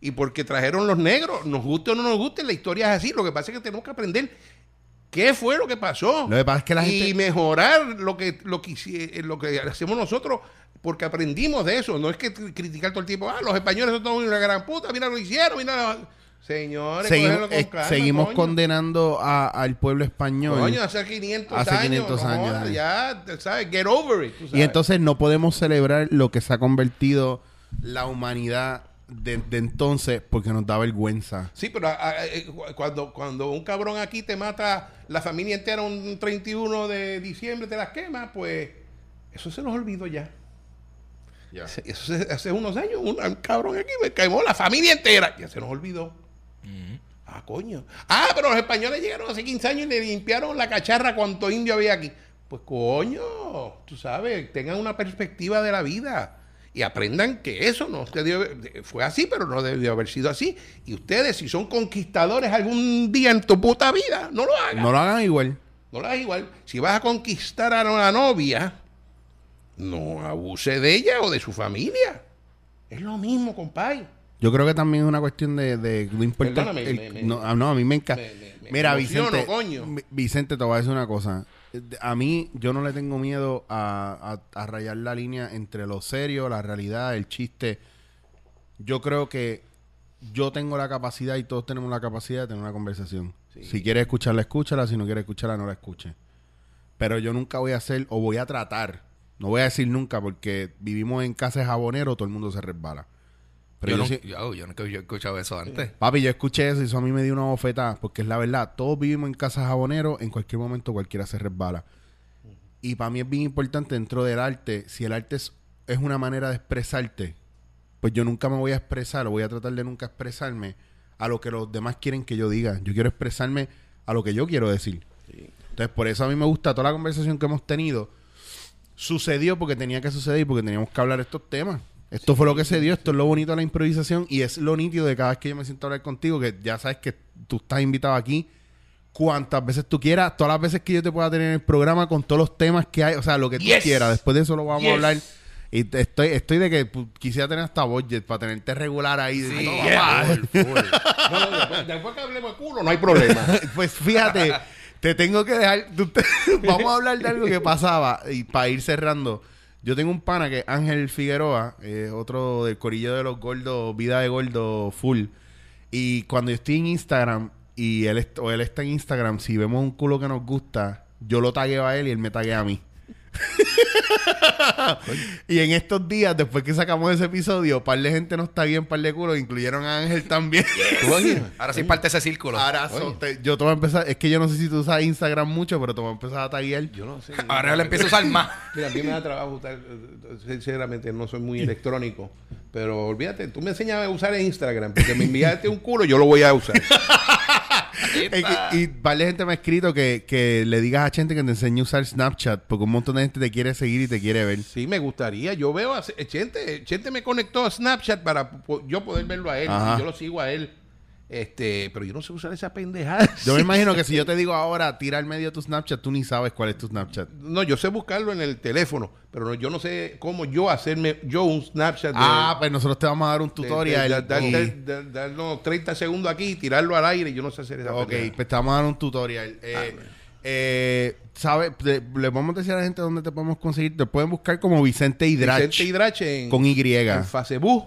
y porque trajeron los negros, nos guste o no nos guste, la historia es así. Lo que pasa es que tenemos que aprender qué fue lo que pasó. Lo que pasa es que la y gente- mejorar lo que, lo, que, eh, lo que hacemos nosotros porque aprendimos de eso. No es que cri- criticar todo el tiempo, ah, los españoles son todos una gran puta, mira lo que hicieron, mira lo- Señores, con eh, calma, seguimos coño. condenando a- al pueblo español. Coño, hace 500 Hace años. 500 no años, jodas, eh. ya, ¿sabes? Get over it. tú Y entonces no podemos celebrar lo que se ha convertido la humanidad de, de entonces porque nos da vergüenza. Sí, pero eh, cu- cuando, cuando un cabrón aquí te mata la familia entera un 31 de diciembre, te las quema, pues eso se nos olvidó ya. Se- Eso se- hace unos años, un, un cabrón aquí me quemó la familia entera. Ya se nos olvidó. Ah, coño. Ah, pero los españoles llegaron hace 15 años y le limpiaron la cacharra cuánto indio había aquí. Pues coño, tú sabes, tengan una perspectiva de la vida y aprendan que eso no fue así, pero no debió haber sido así. Y ustedes, si son conquistadores algún día en tu puta vida, no lo hagan. No lo hagan igual. No lo hagas igual. Si vas a conquistar a la novia, no abuse de ella o de su familia. Es lo mismo, compadre. Yo creo que también es una cuestión de, de no importa. Perdóname, el- me- me- no, ah, no, a mí me encanta. me- Mira, Vicente, coño. Vicente, te voy a decir una cosa. A mí, yo no le tengo miedo a, a- a rayar la línea entre lo serio, la realidad, el chiste. Yo creo que yo tengo la capacidad y todos tenemos la capacidad de tener una conversación. Si quieres escucharla, escúchala. Si no quieres escucharla, no la escuche. Pero yo nunca voy a hacer, o voy a tratar, no voy a decir nunca, porque vivimos en casa de jabonero, todo el mundo se resbala. Pero yo, yo no, sí- yo, yo nunca había escuchado eso antes. Papi, yo escuché eso y eso a mí me dio una bofetada, porque es la verdad, todos vivimos en casa jabonero, en cualquier momento cualquiera se resbala. Y para mí es bien importante dentro del arte, si el arte es, es una manera de expresarte, pues yo nunca me voy a expresar, o voy a tratar de nunca expresarme a lo que los demás quieren que yo diga. Yo quiero expresarme a lo que yo quiero decir. Entonces, por eso a mí me gusta toda la conversación que hemos tenido. Sucedió porque tenía que suceder y porque teníamos que hablar estos temas. Esto fue lo que se dio, esto es lo bonito de la improvisación y es lo nítido de cada vez que yo me siento a hablar contigo, que ya sabes que tú estás invitado aquí cuantas veces tú quieras, todas las veces que yo te pueda tener en el programa con todos los temas que hay, o sea, lo que tú Yes. quieras. Después de eso lo vamos Yes. a hablar. Y estoy, estoy de que quisiera tener hasta budget para tenerte regular ahí. Sí, No, yeah. papá. No, no, después, después que hablemos de culo, no hay problema. pues fíjate, te tengo que dejar. tú te- vamos a hablar de algo que pasaba y para ir cerrando. Yo tengo un pana que Ángel Figueroa, eh, otro del corillo de los gordos, vida de gordo full. Y cuando yo estoy en Instagram y él, o él está en Instagram, si vemos un culo que nos gusta, yo lo tagueo a él y él me taguea a mí. y en estos días, después que sacamos ese episodio, par de gente nos tagueó en par de culos, incluyeron a Ángel también. Ahora sí parte ese círculo. Ahora so- te- yo te voy a empezar, es que yo no sé si tú usas Instagram mucho, pero te voy a empezar a taguear. Yo no sé. Ahora yo le empiezo a usar más. Mira, a mí me da trabajo usar, sinceramente, no soy muy electrónico. Pero olvídate, tú me enseñas a usar Instagram, porque me enviaste un culo, yo lo voy a usar. Que- y varias gente me ha escrito que, que le digas a gente que te enseñe a usar Snapchat, porque un montón de gente te quiere seguir y te quiere ver. Sí, me gustaría. Yo veo a Chente, Chente me conectó a Snapchat para yo poder verlo a él. Ajá. y Yo lo sigo a él. Este, pero yo no sé usar esa pendejada. Yo me imagino que si yo te digo ahora, tira al medio tu Snapchat, tú ni sabes cuál es tu Snapchat. No, yo sé buscarlo en el teléfono, pero no- yo no sé cómo yo hacerme yo un Snapchat. de- Ah, pues nosotros te vamos a dar un tutorial. darnos 30 segundos aquí tirarlo al aire. Yo no sé hacer esa Ok, pendejada. pues te vamos a dar un tutorial. Eh, eh, ¿Sabes? Le, le vamos a decir a la gente dónde te podemos conseguir. Te pueden buscar como Vicente Hidrach. Vicente Hidrache en, con Y. en Facebook.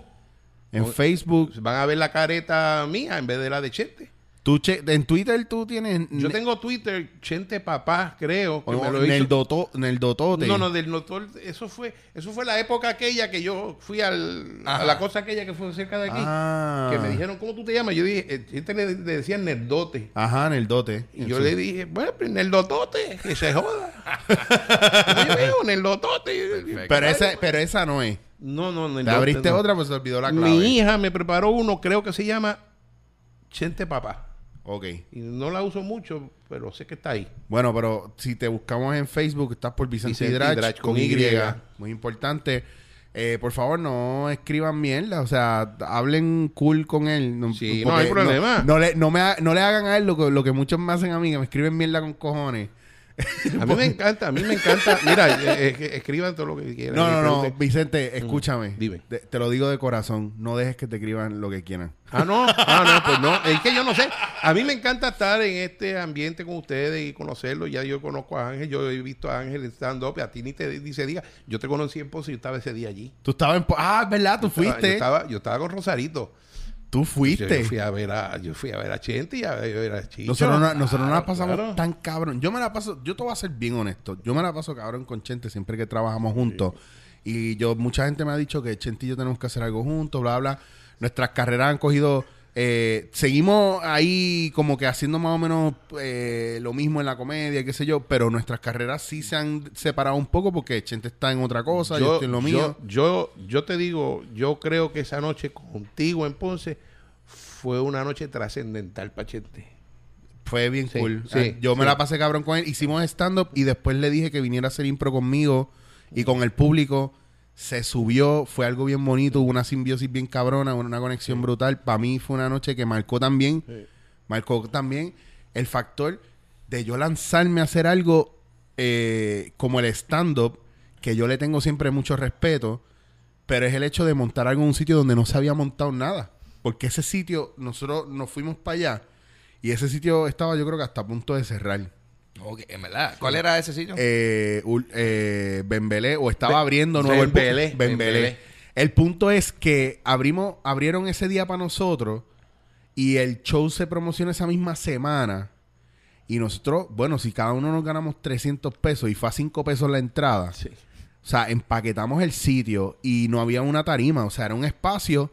En Facebook. Van a ver la careta mía en vez de la de Chente. Tú che- en Twitter tú tienes... Yo tengo Twitter, Chente Papá, creo. Que o- me lo en, hizo. el doto, en el dotote. No, no, del doctor, eso fue, eso fue la época aquella que yo fui al, a la cosa aquella que fue cerca de aquí. Ah. Que me dijeron, ¿cómo tú te llamas? Yo dije, eh, gente le, le decían nerdote. Ajá, en el dote. Y yo le dije, bueno, pues nerdotote, que se joda. yo digo, nerdotote. Pero, ese, pero esa no es. No, no, Te nerdote. abriste no. otra, pues se olvidó la clave. Mi hija me preparó uno, creo que se llama Chente Papá. Ok. Y no la uso mucho, pero sé que está ahí. Bueno, pero si te buscamos en Facebook, estás por Vicente, Hidrach, Hidrach, con con Y. Y. Muy importante. Eh, por favor, no escriban mierda. O sea, hablen cool con él. No, Sí, no hay problema. No, le, no, me ha- no le hagan a él lo que, lo que muchos me hacen a mí, que me escriben mierda con cojones. A mí me encanta, a mí me encanta. Mira, eh, eh, escriban todo lo que quieran. No, no, no. Vicente, escúchame. Dime. Te, te lo digo de corazón. No dejes que te escriban lo que quieran. Ah, no, ah, no, pues no. Es que yo no sé. A mí me encanta estar en este ambiente con ustedes y conocerlo. Ya yo conozco a Ángel, yo he visto a Ángel en stand-up. y A ti ni te dice día. Yo te conocí en Ponce y yo estaba ese día allí. Tú estabas en... Ah, es verdad, tú Yo estaba- fuiste. Yo estaba, yo estaba con Rosarito. Tú fuiste. yo fui a ver a, yo fui a ver a Chente y a ver a Chicho. Nosotros, no- nosotros no la pasamos claro. tan cabrón. Yo me la paso, yo te voy a ser bien honesto. Yo me la paso cabrón con Chente siempre que trabajamos juntos. Y yo, mucha gente me ha dicho que Chente y yo tenemos que hacer algo juntos, bla, bla. Nuestras carreras han cogido. Eh, seguimos ahí como que haciendo más o menos eh, lo mismo en la comedia, qué sé yo, pero nuestras carreras sí se han separado un poco porque Chente está en otra cosa, yo, estoy en lo mío. Yo, yo te digo, yo creo que esa noche contigo en Ponce fue una noche trascendental para Chente. Fue bien Sí, cool. sí, Ah, yo me la pasé cabrón con él. Hicimos stand-up y después le dije que viniera a hacer impro conmigo y con el público. Se subió, fue algo bien bonito, hubo una simbiosis bien cabrona, una conexión brutal. Para mí fue una noche que marcó también, marcó también el factor de yo lanzarme a hacer algo eh, como el stand-up, que yo le tengo siempre mucho respeto, pero es el hecho de montar algo en un sitio donde no se había montado nada. Porque ese sitio, nosotros nos fuimos para allá y ese sitio estaba yo creo que hasta a punto de cerrar. Ok, en verdad. ¿Cuál era ese sitio? Eh, ul- eh, Bembelé, o estaba Be- abriendo nuevo el Bembelé. Bembelé. El punto es que abrimos, abrieron ese día para nosotros y el show se promociona esa misma semana. Y nosotros, bueno, si cada uno nos ganamos 300 pesos y fue a 5 pesos la entrada, Sí. o sea, empaquetamos el sitio y no había una tarima. O sea, era un espacio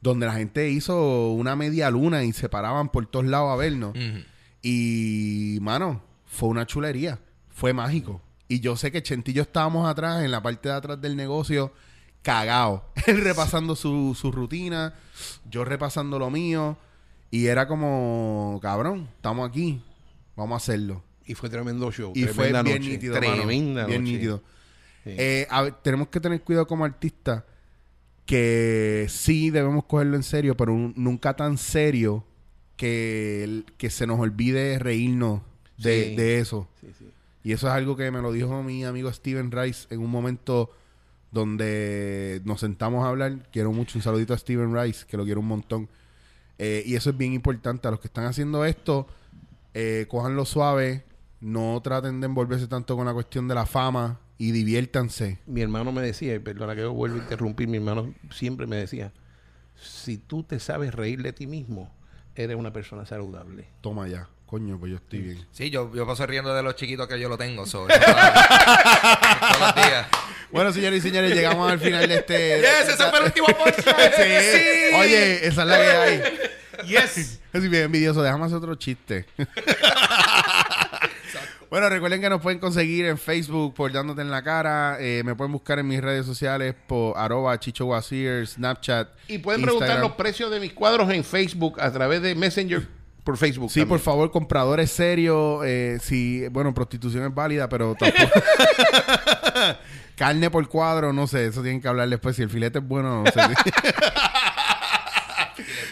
donde la gente hizo una media luna y se paraban por todos lados a vernos. Ujú. Y, mano, fue una chulería. Fue mágico. Y yo sé que Chentillo estábamos atrás, en la parte de atrás del negocio, cagado. Él repasando su, su rutina, yo repasando lo mío. Y era como, cabrón, estamos aquí, vamos a hacerlo. Y fue tremendo show. Y fue bien noche, nítido, mano. Tremenda Bien noche. nítido. Sí. Eh, a ver, tenemos que tener cuidado como artistas que sí debemos cogerlo en serio, pero un- nunca tan serio que, que se nos olvide reírnos de, Sí. de eso. Sí, sí. Y eso es algo que me lo dijo mi amigo Steven Rice en un momento donde nos sentamos a hablar. Quiero mucho un saludito a Steven Rice, que lo quiero un montón. Eh, y eso es bien importante. A los que están haciendo esto, eh, cójanlo suave. No traten de envolverse tanto con la cuestión de la fama y diviértanse. Mi hermano me decía, y perdona que yo vuelvo a interrumpir, mi hermano siempre me decía, si tú te sabes reír de ti mismo, eres una persona saludable. Toma ya. Coño, pues yo estoy bien. Sí, yo, yo paso riendo de los chiquitos que yo lo tengo. so, eso, todos los días. Bueno, señores y señores, llegamos al final de este... Yes, ese fue el último punchline. Sí. Oye, esa es la que hay. Yes. Estoy bien envidioso. Déjame hacer otro chiste. bueno, recuerden que nos pueden conseguir en Facebook por Dándote en la Cara. Eh, me pueden buscar en mis redes sociales por arroba Chicho Wazir, Snapchat. Y pueden preguntar los precios de mis cuadros en Facebook a través de Messenger por Facebook. Sí, también. por favor, compradores serios. Eh, si, bueno, prostitución es válida, pero tampoco. Carne por cuadro, no sé. Eso tienen que hablar después. Si el filete es bueno, no sé.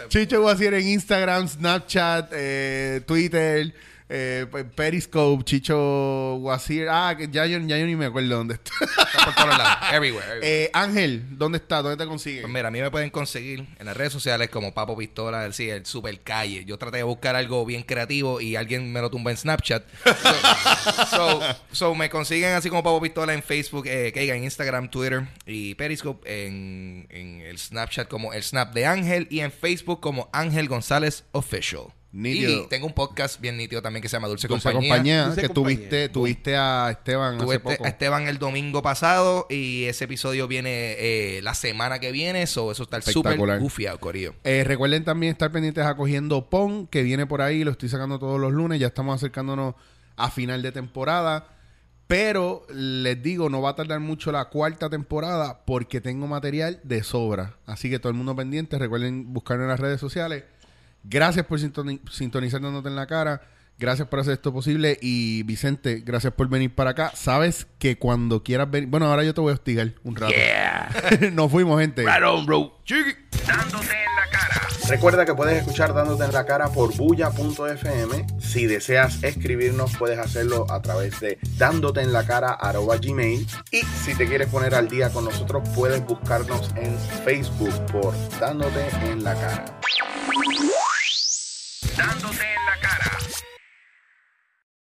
Chicho Guasier en Instagram, Snapchat, eh, Twitter, eh, pe- Periscope, Chicho Guasier. Ah, que ya yo, ya yo ni me acuerdo dónde está. Está por todos lados. Everywhere. everywhere. Eh, Ángel, ¿dónde está? ¿Dónde te consiguen? Pues mira, a mí me pueden conseguir en las redes sociales como Papo Pistola, el, sí, el super calle. Yo traté de buscar algo bien creativo y alguien me lo tumba en Snapchat. So, so- so me consiguen así como Papo Pistola en Facebook, eh, que diga, en Instagram, Twitter y Periscope, en, en el Snapchat como el Snap de Ángel y en Facebook como Ángel González Official. Nítido. Y tengo un podcast bien nítido también que se llama Dulce, Dulce Compañía. compañía, Dulce que compañía. tuviste, tuviste a Esteban Tuve hace este- poco. a Esteban el domingo pasado y ese episodio viene eh, la semana que viene. So, eso está súper gufiado, Corillo. Eh, recuerden también estar pendientes a Cogiendo Pon, que viene por ahí, lo estoy sacando todos los lunes, ya estamos acercándonos a final de temporada. Pero les digo, no va a tardar mucho la cuarta temporada porque tengo material de sobra. Así que todo el mundo pendiente, recuerden buscarnos en las redes sociales. Gracias por sintoni sintonizarnos en la cara. Gracias por hacer esto posible. Y Vicente, gracias por venir para acá. Sabes que cuando quieras venir. Bueno, ahora yo te voy a hostigar un rato. Yeah. Nos fuimos, gente. Right on, bro. Chiqui. Dándote en la cara. Recuerda que puedes escuchar Dándote en la cara por bulla.fm. Si deseas escribirnos, puedes hacerlo a través de dándote en la cara gmail. Y si te quieres poner al día con nosotros, puedes buscarnos en Facebook por Dándote en la cara dándote en la cara.